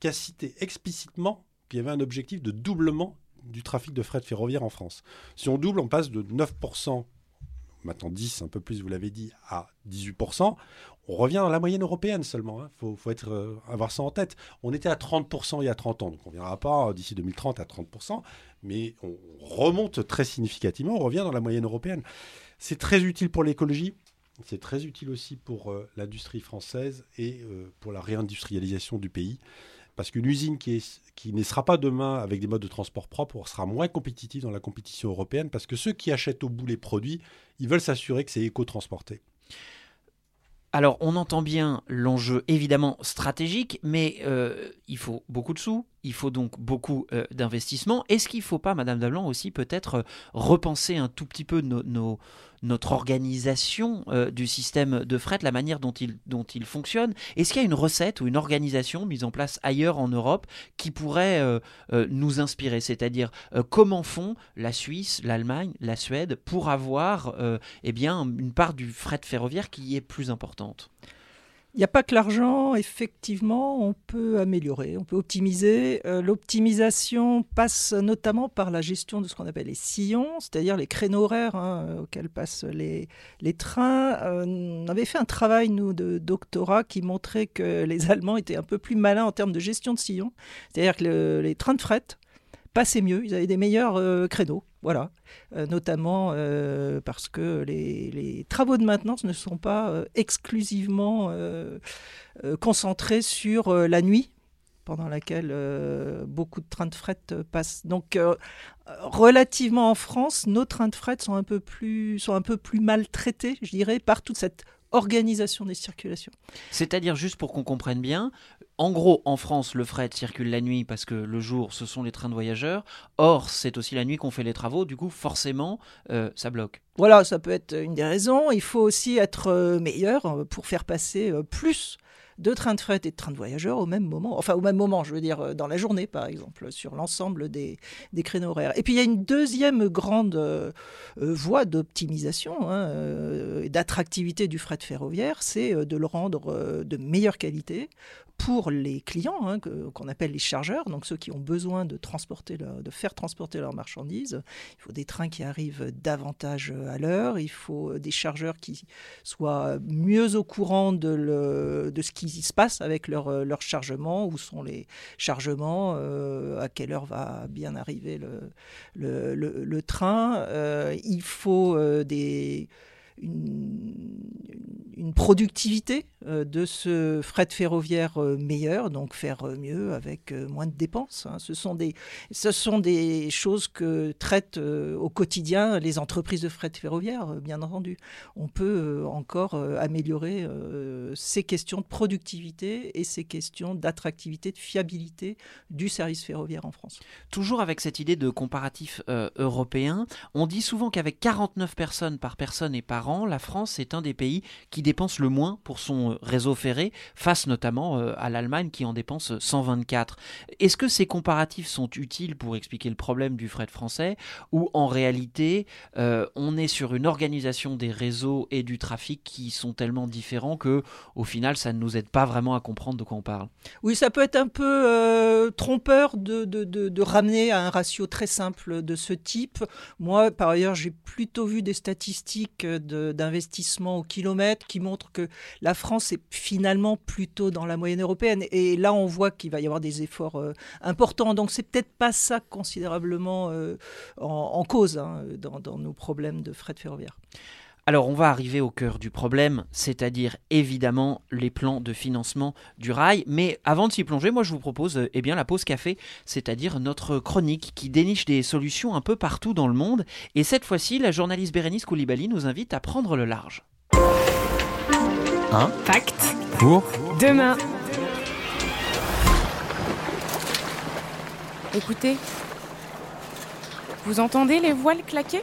Speaker 6: qui a cité explicitement qu'il y avait un objectif de doublement du trafic de fret ferroviaire en France. Si on double, on passe de 9% maintenant 10, un peu plus, vous l'avez dit, à 18%. On revient dans la moyenne européenne seulement. Il hein. faut, être, euh, avoir ça en tête. On était à 30% il y a 30 ans, donc on ne viendra pas euh, d'ici 2030 à 30%, mais on remonte très significativement, on revient dans la moyenne européenne. C'est très utile pour l'écologie, c'est très utile aussi pour euh, l'industrie française et pour la réindustrialisation du pays. Parce qu'une usine qui, qui ne sera pas demain avec des modes de transport propres sera moins compétitive dans la compétition européenne parce que ceux qui achètent au bout les produits, ils veulent s'assurer que c'est éco-transporté.
Speaker 4: Alors, on entend bien l'enjeu évidemment stratégique, mais euh, il faut beaucoup de sous, il faut donc beaucoup euh, d'investissements. Est-ce qu'il ne faut pas, Madame Dablan, aussi peut-être euh, repenser un tout petit peu notre organisation euh, du système de fret, la manière dont il, fonctionne? Est-ce qu'il y a une recette ou une organisation mise en place ailleurs en Europe qui pourrait nous inspirer? C'est-à-dire comment font la Suisse, l'Allemagne, la Suède pour avoir eh une part du fret ferroviaire qui est plus importante?
Speaker 5: Il n'y a pas que l'argent, effectivement, on peut améliorer, on peut optimiser. Euh, l'optimisation passe notamment par la gestion de ce qu'on appelle les sillons, c'est-à-dire les créneaux horaires hein, auxquels passent les, les trains. Euh, on avait fait un travail, nous, de doctorat qui montrait que les Allemands étaient un peu plus malins en termes de gestion de sillons, c'est-à-dire que les trains de fret passaient mieux, ils avaient des meilleurs euh, créneaux. Voilà, euh, notamment euh, parce que les, travaux de maintenance ne sont pas euh, exclusivement concentrés sur la nuit, pendant laquelle beaucoup de trains de fret passent. Donc, relativement en France, nos trains de fret sont un peu plus, sont un peu plus maltraités, je dirais, par toute cette organisation des circulations.
Speaker 4: C'est-à-dire, juste pour qu'on comprenne bien, en gros, en France, le fret circule la nuit parce que le jour, ce sont les trains de voyageurs. Or, c'est aussi la nuit qu'on fait les travaux. Du coup, forcément, euh, ça bloque.
Speaker 5: Voilà, ça peut être une des raisons. Il faut aussi être euh, meilleur euh, pour faire passer plus de trains de fret et de trains de voyageurs au même moment. Enfin, au même moment, je veux dire, dans la journée, par exemple, sur l'ensemble des, créneaux horaires. Et puis, il y a une deuxième grande voie d'optimisation hein, d'attractivité du fret ferroviaire, c'est de le rendre de meilleure qualité pour les clients, hein, qu'on appelle les chargeurs, donc ceux qui ont besoin de, transporter de faire transporter leurs marchandises. Il faut des trains qui arrivent davantage à l'heure, il faut des chargeurs qui soient mieux au courant de, de ce qui se passe avec leur, leur chargement, où sont les chargements, euh, à quelle heure va bien arriver le, le, train. Euh, il faut euh, des une, productivité euh, de ce fret ferroviaire euh, meilleur, donc faire euh, mieux avec moins de dépenses. Hein. Ce, sont des, ce sont des choses que traitent au quotidien les entreprises de fret ferroviaire, bien entendu. On peut encore améliorer ces questions de productivité et ces questions d'attractivité, de fiabilité du service ferroviaire en France.
Speaker 4: Toujours avec cette idée de comparatif européen, on dit souvent qu'avec 49 personnes par personne et par la France est un des pays qui dépense le moins pour son euh, réseau ferré, face notamment euh, à l'Allemagne qui en dépense 124. Est-ce que ces comparatifs sont utiles pour expliquer le problème du fret français ou en réalité euh, on est sur une organisation des réseaux et du trafic qui sont tellement différents que au final ça ne nous aide pas vraiment à comprendre de quoi on parle?
Speaker 5: Oui, ça peut être un peu trompeur de, de, de, ramener à un ratio très simple de ce type. Moi, par ailleurs, j'ai plutôt vu des statistiques de d'investissement au kilomètre qui montre que la France est finalement plutôt dans la moyenne européenne. Et là, on voit qu'il va y avoir des efforts euh, importants. Donc, c'est peut-être pas ça considérablement euh, en, cause hein, dans, dans nos problèmes de fret ferroviaire.
Speaker 4: Alors on va arriver au cœur du problème, c'est-à-dire évidemment les plans de financement du rail. Mais avant de s'y plonger, moi je vous propose eh bien la pause café, c'est-à-dire notre chronique qui déniche des solutions un peu partout dans le monde. Et cette fois-ci, la journaliste Bérénice Koulibaly nous invite à prendre le large.
Speaker 2: Un Pacte pour? Demain.
Speaker 7: Écoutez, vous entendez les voiles claquer?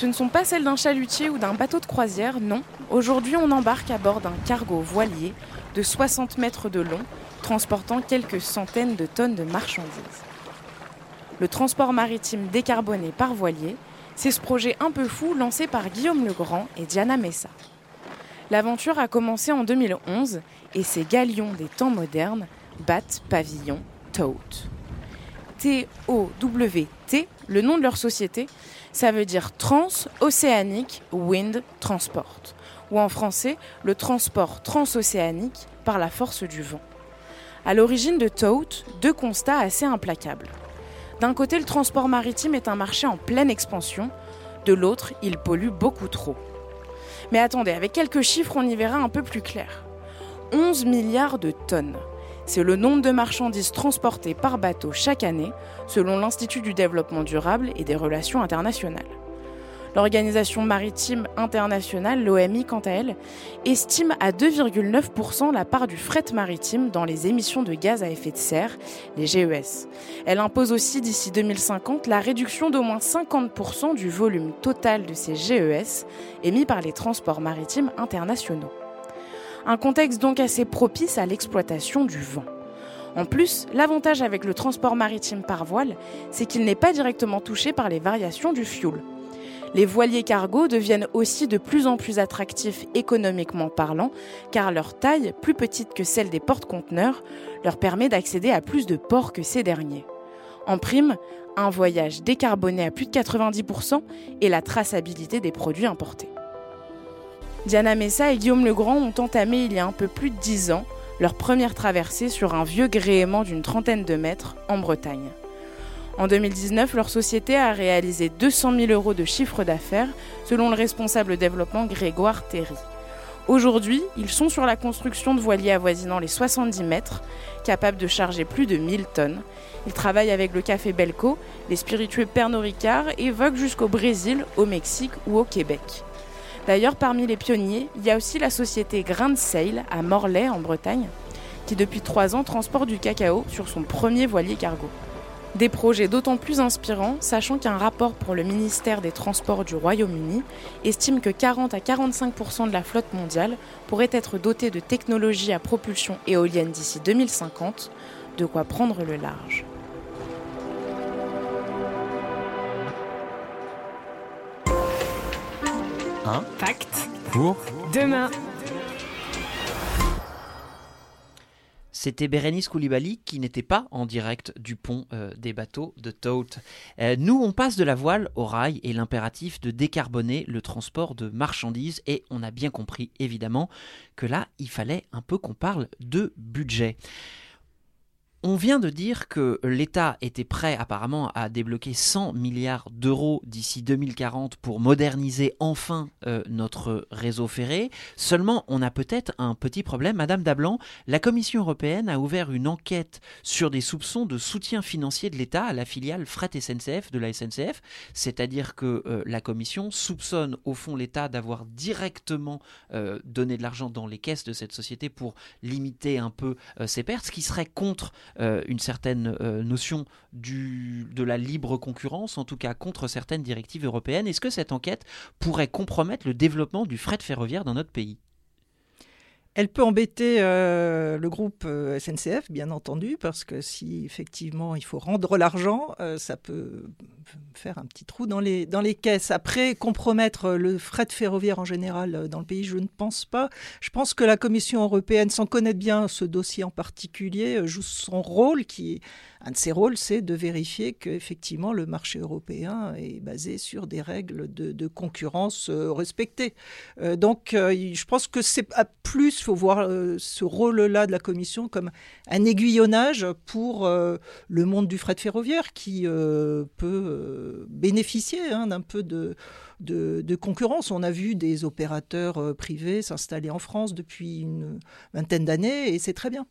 Speaker 7: Ce ne sont pas celles d'un chalutier ou d'un bateau de croisière, non. Aujourd'hui, on embarque à bord d'un cargo voilier de 60 mètres de long, transportant quelques centaines de tonnes de marchandises. Le transport maritime décarboné par voilier, c'est ce projet un peu fou lancé par Guillaume Legrand et Diana Messa. L'aventure a commencé en 2011 et ces galions des temps modernes battent pavillon TOWT. T-O-W-T, le nom de leur société, Ça veut dire Trans-Océanique Wind Transport, ou en français le transport transocéanique par la force du vent. À l'origine de TOAT, deux constats assez implacables. D'un côté, le transport maritime est un marché en pleine expansion, de l'autre, il pollue beaucoup trop. Mais attendez, avec quelques chiffres, on y verra un peu plus clair. 11 milliards de tonnes. C'est le nombre de marchandises transportées par bateau chaque année, selon l'Institut du développement durable et des relations internationales. L'Organisation maritime internationale, l'OMI quant à elle, estime à 2,9% la part du fret maritime dans les émissions de gaz à effet de serre, les GES. Elle impose aussi d'ici 2050 la réduction d'au moins 50% du volume total de ces GES émis par les transports maritimes internationaux. Un contexte donc assez propice à l'exploitation du vent. En plus, l'avantage avec le transport maritime par voile, c'est qu'il n'est pas directement touché par les variations du fioul. Les voiliers cargo deviennent aussi de plus en plus attractifs économiquement parlant, car leur taille, plus petite que celle des porte-conteneurs, leur permet d'accéder à plus de ports que ces derniers. En prime, un voyage décarboné à plus de 90% et la traçabilité des produits importés. Diana Messa et Guillaume Legrand ont entamé il y a un peu plus de 10 ans leur première traversée sur un vieux gréement d'une trentaine de mètres en Bretagne. En 2019, leur société a réalisé 200 000 euros de chiffre d'affaires, selon le responsable développement Grégoire Terry. Aujourd'hui, ils sont sur la construction de voiliers avoisinant les 70 mètres, capables de charger plus de 1000 tonnes. Ils travaillent avec le café Belco, les spiritueux Pernod Ricard et voguent jusqu'au Brésil, au Mexique ou au Québec. D'ailleurs, parmi les pionniers, il y a aussi la société Grain de Sail à Morlaix, en Bretagne, qui depuis trois ans transporte du cacao sur son premier voilier cargo. Des projets d'autant plus inspirants, sachant qu'un rapport pour le ministère des Transports du Royaume-Uni estime que 40 à 45% de la flotte mondiale pourrait être dotée de technologies à propulsion éolienne d'ici 2050, de quoi prendre le large.
Speaker 2: Un pacte pour demain.
Speaker 4: C'était Bérénice Koulibaly qui n'était pas en direct du pont euh, des bateaux de Tote. Euh, nous, on passe de la voile au rail et l'impératif de décarboner le transport de marchandises et on a bien compris évidemment que là, il fallait un peu qu'on parle de budget. On vient de dire que l'État était prêt apparemment à débloquer 100 milliards d'euros d'ici 2040 pour moderniser enfin euh, notre réseau ferré. Seulement, on a peut-être un petit problème. Madame Dablan, la Commission européenne a ouvert une enquête sur des soupçons de soutien financier de l'État à la filiale Fret SNCF de la SNCF. C'est-à-dire que euh, la Commission soupçonne au fond l'État d'avoir directement euh, donné de l'argent dans les caisses de cette société pour limiter un peu ses pertes, ce qui serait contre une certaine euh, notion du, de la libre concurrence, en tout cas contre certaines directives européennes. Est-ce que cette enquête pourrait compromettre le développement du fret ferroviaire dans notre pays?
Speaker 5: Elle peut embêter euh, le groupe SNCF, bien entendu, parce que si effectivement il faut rendre l'argent, ça peut faire un petit trou dans les, dans les caisses. Après, compromettre le fret ferroviaire en général dans le pays, je ne pense pas. Je pense que la Commission européenne, sans connaître bien ce dossier en particulier, joue son rôle qui un de ses rôles, c'est de vérifier qu'effectivement le marché européen est basé sur des règles de, concurrence euh, respectées. Euh, donc euh, je pense que c'est plus, il faut voir ce rôle-là de la Commission comme un aiguillonnage pour le monde du fret ferroviaire qui peut bénéficier hein, d'un peu de, concurrence. On a vu des opérateurs privés s'installer en France depuis une vingtaine d'années et c'est très bien.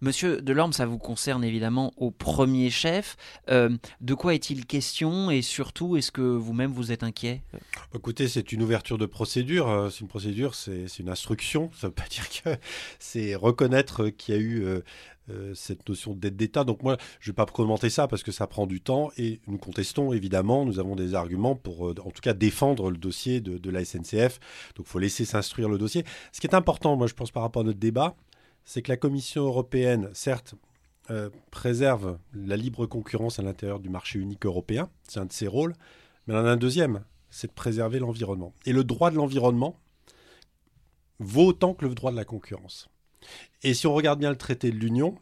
Speaker 4: Monsieur Delorme, ça vous concerne évidemment au premier chef. Euh, de quoi est-il question et surtout, est-ce que vous-même vous êtes inquiet?
Speaker 6: Écoutez, c'est une ouverture de procédure. Euh, c'est une procédure, c'est une instruction. Ça ne veut pas dire que c'est reconnaître qu'il y a eu euh, cette notion d'aide d'État. Donc moi, je ne vais pas commenter ça parce que ça prend du temps et nous contestons évidemment, nous avons des arguments pour en tout cas défendre le dossier de, de la SNCF. Donc il faut laisser s'instruire le dossier. Ce qui est important, moi je pense par rapport à notre débat, c'est que la Commission européenne, certes, euh, préserve la libre concurrence à l'intérieur du marché unique européen, c'est un de ses rôles, mais elle en a un deuxième, c'est de préserver l'environnement. Et le droit de l'environnement vaut autant que le droit de la concurrence. Et si on regarde bien le traité de l'Union,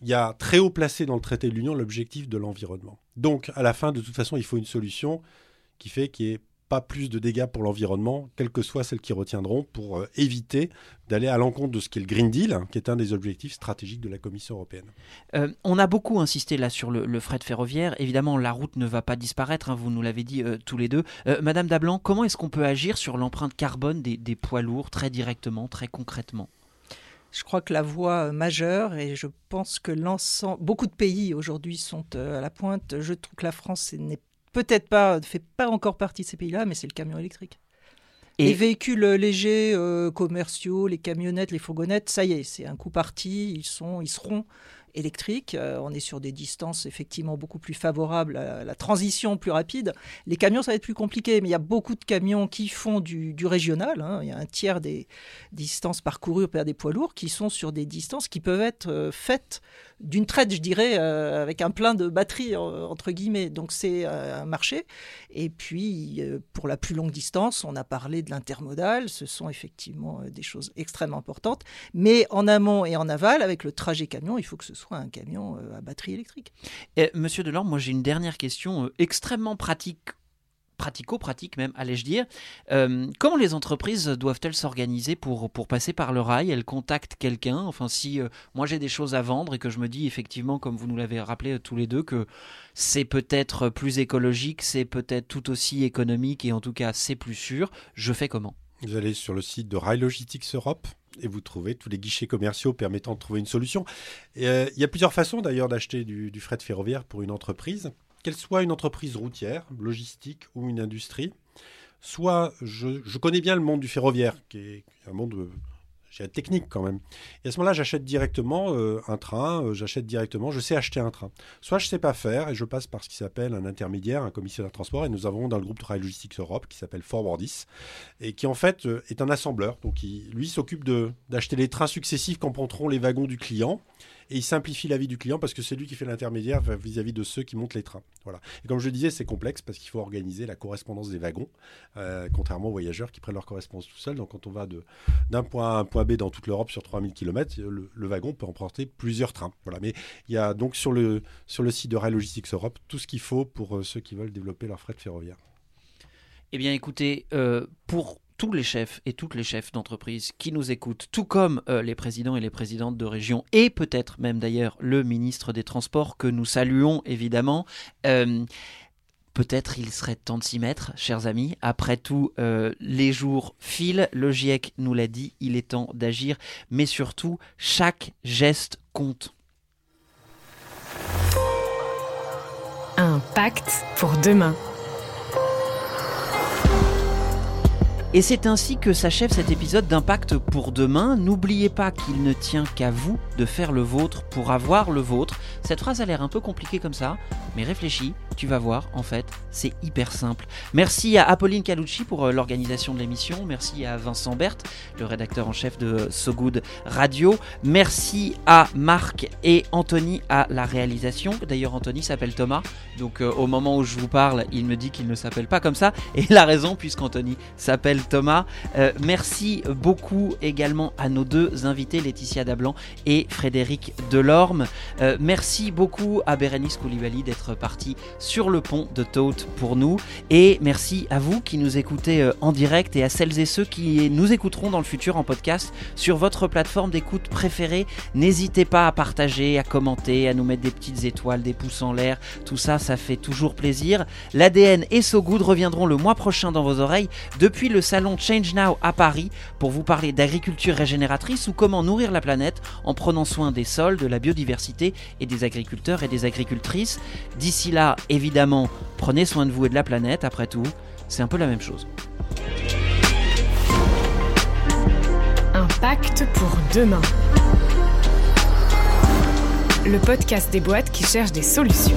Speaker 6: il y a très haut placé dans le traité de l'Union l'objectif de l'environnement. Donc, à la fin, de toute façon, il faut une solution qui fait qu'il n'y ait pas plus de dégâts pour l'environnement, quelles que soient celles qui retiendront, pour euh, éviter d'aller à l'encontre de ce qu'est le Green Deal, hein, qui est un des objectifs stratégiques de la Commission européenne.
Speaker 4: Euh, on a beaucoup insisté là sur le, fret ferroviaire. Évidemment, la route ne va pas disparaître, hein, vous nous l'avez dit tous les deux. Madame Dablan, comment est-ce qu'on peut agir sur l'empreinte carbone des, des poids lourds très directement, très concrètement?
Speaker 5: Je crois que la voie majeure, et je pense que l'ensemble, beaucoup de pays aujourd'hui sont euh, à la pointe. Je trouve que la France n'est peut-être pas, ne fait pas encore partie de ces pays-là, mais c'est le camion électrique. Et... Les véhicules légers, euh, commerciaux, les camionnettes, les fourgonnettes, ça y est, c'est un coup parti. Ils sont, ils seront électrique. Euh, on est sur des distances effectivement beaucoup plus favorables à la transition plus rapide. Les camions, ça va être plus compliqué, mais il y a beaucoup de camions qui font du, régional. Hein. Il y a un tiers des distances parcourues par des poids lourds qui sont sur des distances qui peuvent être euh, faites d'une traite, je dirais, euh, avec un plein de batteries, entre guillemets. Donc c'est un marché. Et puis, pour la plus longue distance, on a parlé de l'intermodal. Ce sont effectivement des choses extrêmement importantes. Mais en amont et en aval, avec le trajet camion, il faut que ce soit un camion euh, à batterie électrique.
Speaker 4: Et, Monsieur Delorme, moi j'ai une dernière question euh, extrêmement pratique pratico-pratique même, allais-je dire. Euh, comment les entreprises doivent-elles s'organiser pour, pour passer par le rail? Elles contactent quelqu'un? Enfin, si moi j'ai des choses à vendre et que je me dis effectivement, comme vous nous l'avez rappelé tous les deux, que c'est peut-être plus écologique, c'est peut-être tout aussi économique et en tout cas c'est plus sûr, je fais comment?
Speaker 6: Vous allez sur le site de Rail Logistics Europe et vous trouvez tous les guichets commerciaux permettant de trouver une solution. Euh, il y a plusieurs façons d'ailleurs d'acheter du, fret ferroviaire pour une entreprise, qu'elle soit une entreprise routière, logistique ou une industrie. Soit je, je connais bien le monde du ferroviaire, qui est un monde euh, j'ai la technique quand même. Et à ce moment-là, j'achète directement euh, un train, euh, j'achète directement, je sais acheter un train. Soit je ne sais pas faire et je passe par ce qui s'appelle un intermédiaire, un commissionnaire de transport. Et nous avons dans le groupe Trail Logistics Europe qui s'appelle Forwardis et qui en fait euh, est un assembleur. Donc lui s'occupe d'acheter les trains successifs qu'emprunteront les wagons du client et il simplifie la vie du client parce que c'est lui qui fait l'intermédiaire vis-à-vis de ceux qui montent les trains. Voilà. Et comme je le disais, c'est complexe parce qu'il faut organiser la correspondance des wagons, euh, contrairement aux voyageurs qui prennent leur correspondance tout seuls. Donc quand on va d'un point A à un point B dans toute l'Europe sur 3000 km, le, le, wagon peut emporter plusieurs trains. Voilà. Mais il y a donc sur le, sur le site de Rail Logistics Europe tout ce qu'il faut pour euh, ceux qui veulent développer leur fret ferroviaire.
Speaker 4: Eh bien écoutez, euh, pour tous les chefs et toutes les chefs d'entreprise qui nous écoutent, tout comme euh, les présidents et les présidentes de région, et peut-être même d'ailleurs le ministre des Transports que nous saluons évidemment. Euh, peut-être il serait temps de s'y mettre, chers amis. Après tout, euh, les jours filent, le GIEC nous l'a dit, il est temps d'agir, mais surtout, chaque geste compte.
Speaker 2: Un pacte pour demain.
Speaker 4: Et c'est ainsi que s'achève cet épisode d'Impact pour demain. N'oubliez pas qu'il ne tient qu'à vous de faire le vôtre pour avoir le vôtre. Cette phrase a l'air un peu compliquée comme ça, mais réfléchis, tu vas voir, en fait, c'est hyper simple. Merci à Apolline Calucci pour euh, l'organisation de l'émission. Merci à Vincent Berthe, le rédacteur en chef de So Good Radio. Merci à Marc et Anthony à la réalisation. D'ailleurs, Anthony s'appelle Thomas, donc euh, au moment où je vous parle, il me dit qu'il ne s'appelle pas comme ça, et il a raison puisqu'Anthony s'appelle Thomas. Euh, merci beaucoup également à nos deux invités, Laetitia Dablan et Frédéric Delorme. Euh, merci beaucoup à Bérénice Koulibaly d'être parti sur le pont de Tote pour nous. Et merci à vous qui nous écoutez euh, en direct et à celles et ceux qui nous écouteront dans le futur en podcast sur votre plateforme d'écoute préférée. N'hésitez pas à partager, à commenter, à nous mettre des petites étoiles, des pouces en l'air. Tout ça, ça fait toujours plaisir. L'ADN et So reviendront le mois prochain dans vos oreilles depuis le salon Change Now à Paris pour vous parler d'agriculture régénératrice ou comment nourrir la planète en prenant soin des sols, de la biodiversité et des agriculteurs et des agricultrices. D'ici là, évidemment, prenez soin de vous et de la planète, après tout, c'est un peu la même chose.
Speaker 2: Un pacte pour demain. Le podcast des boîtes qui cherchent des solutions.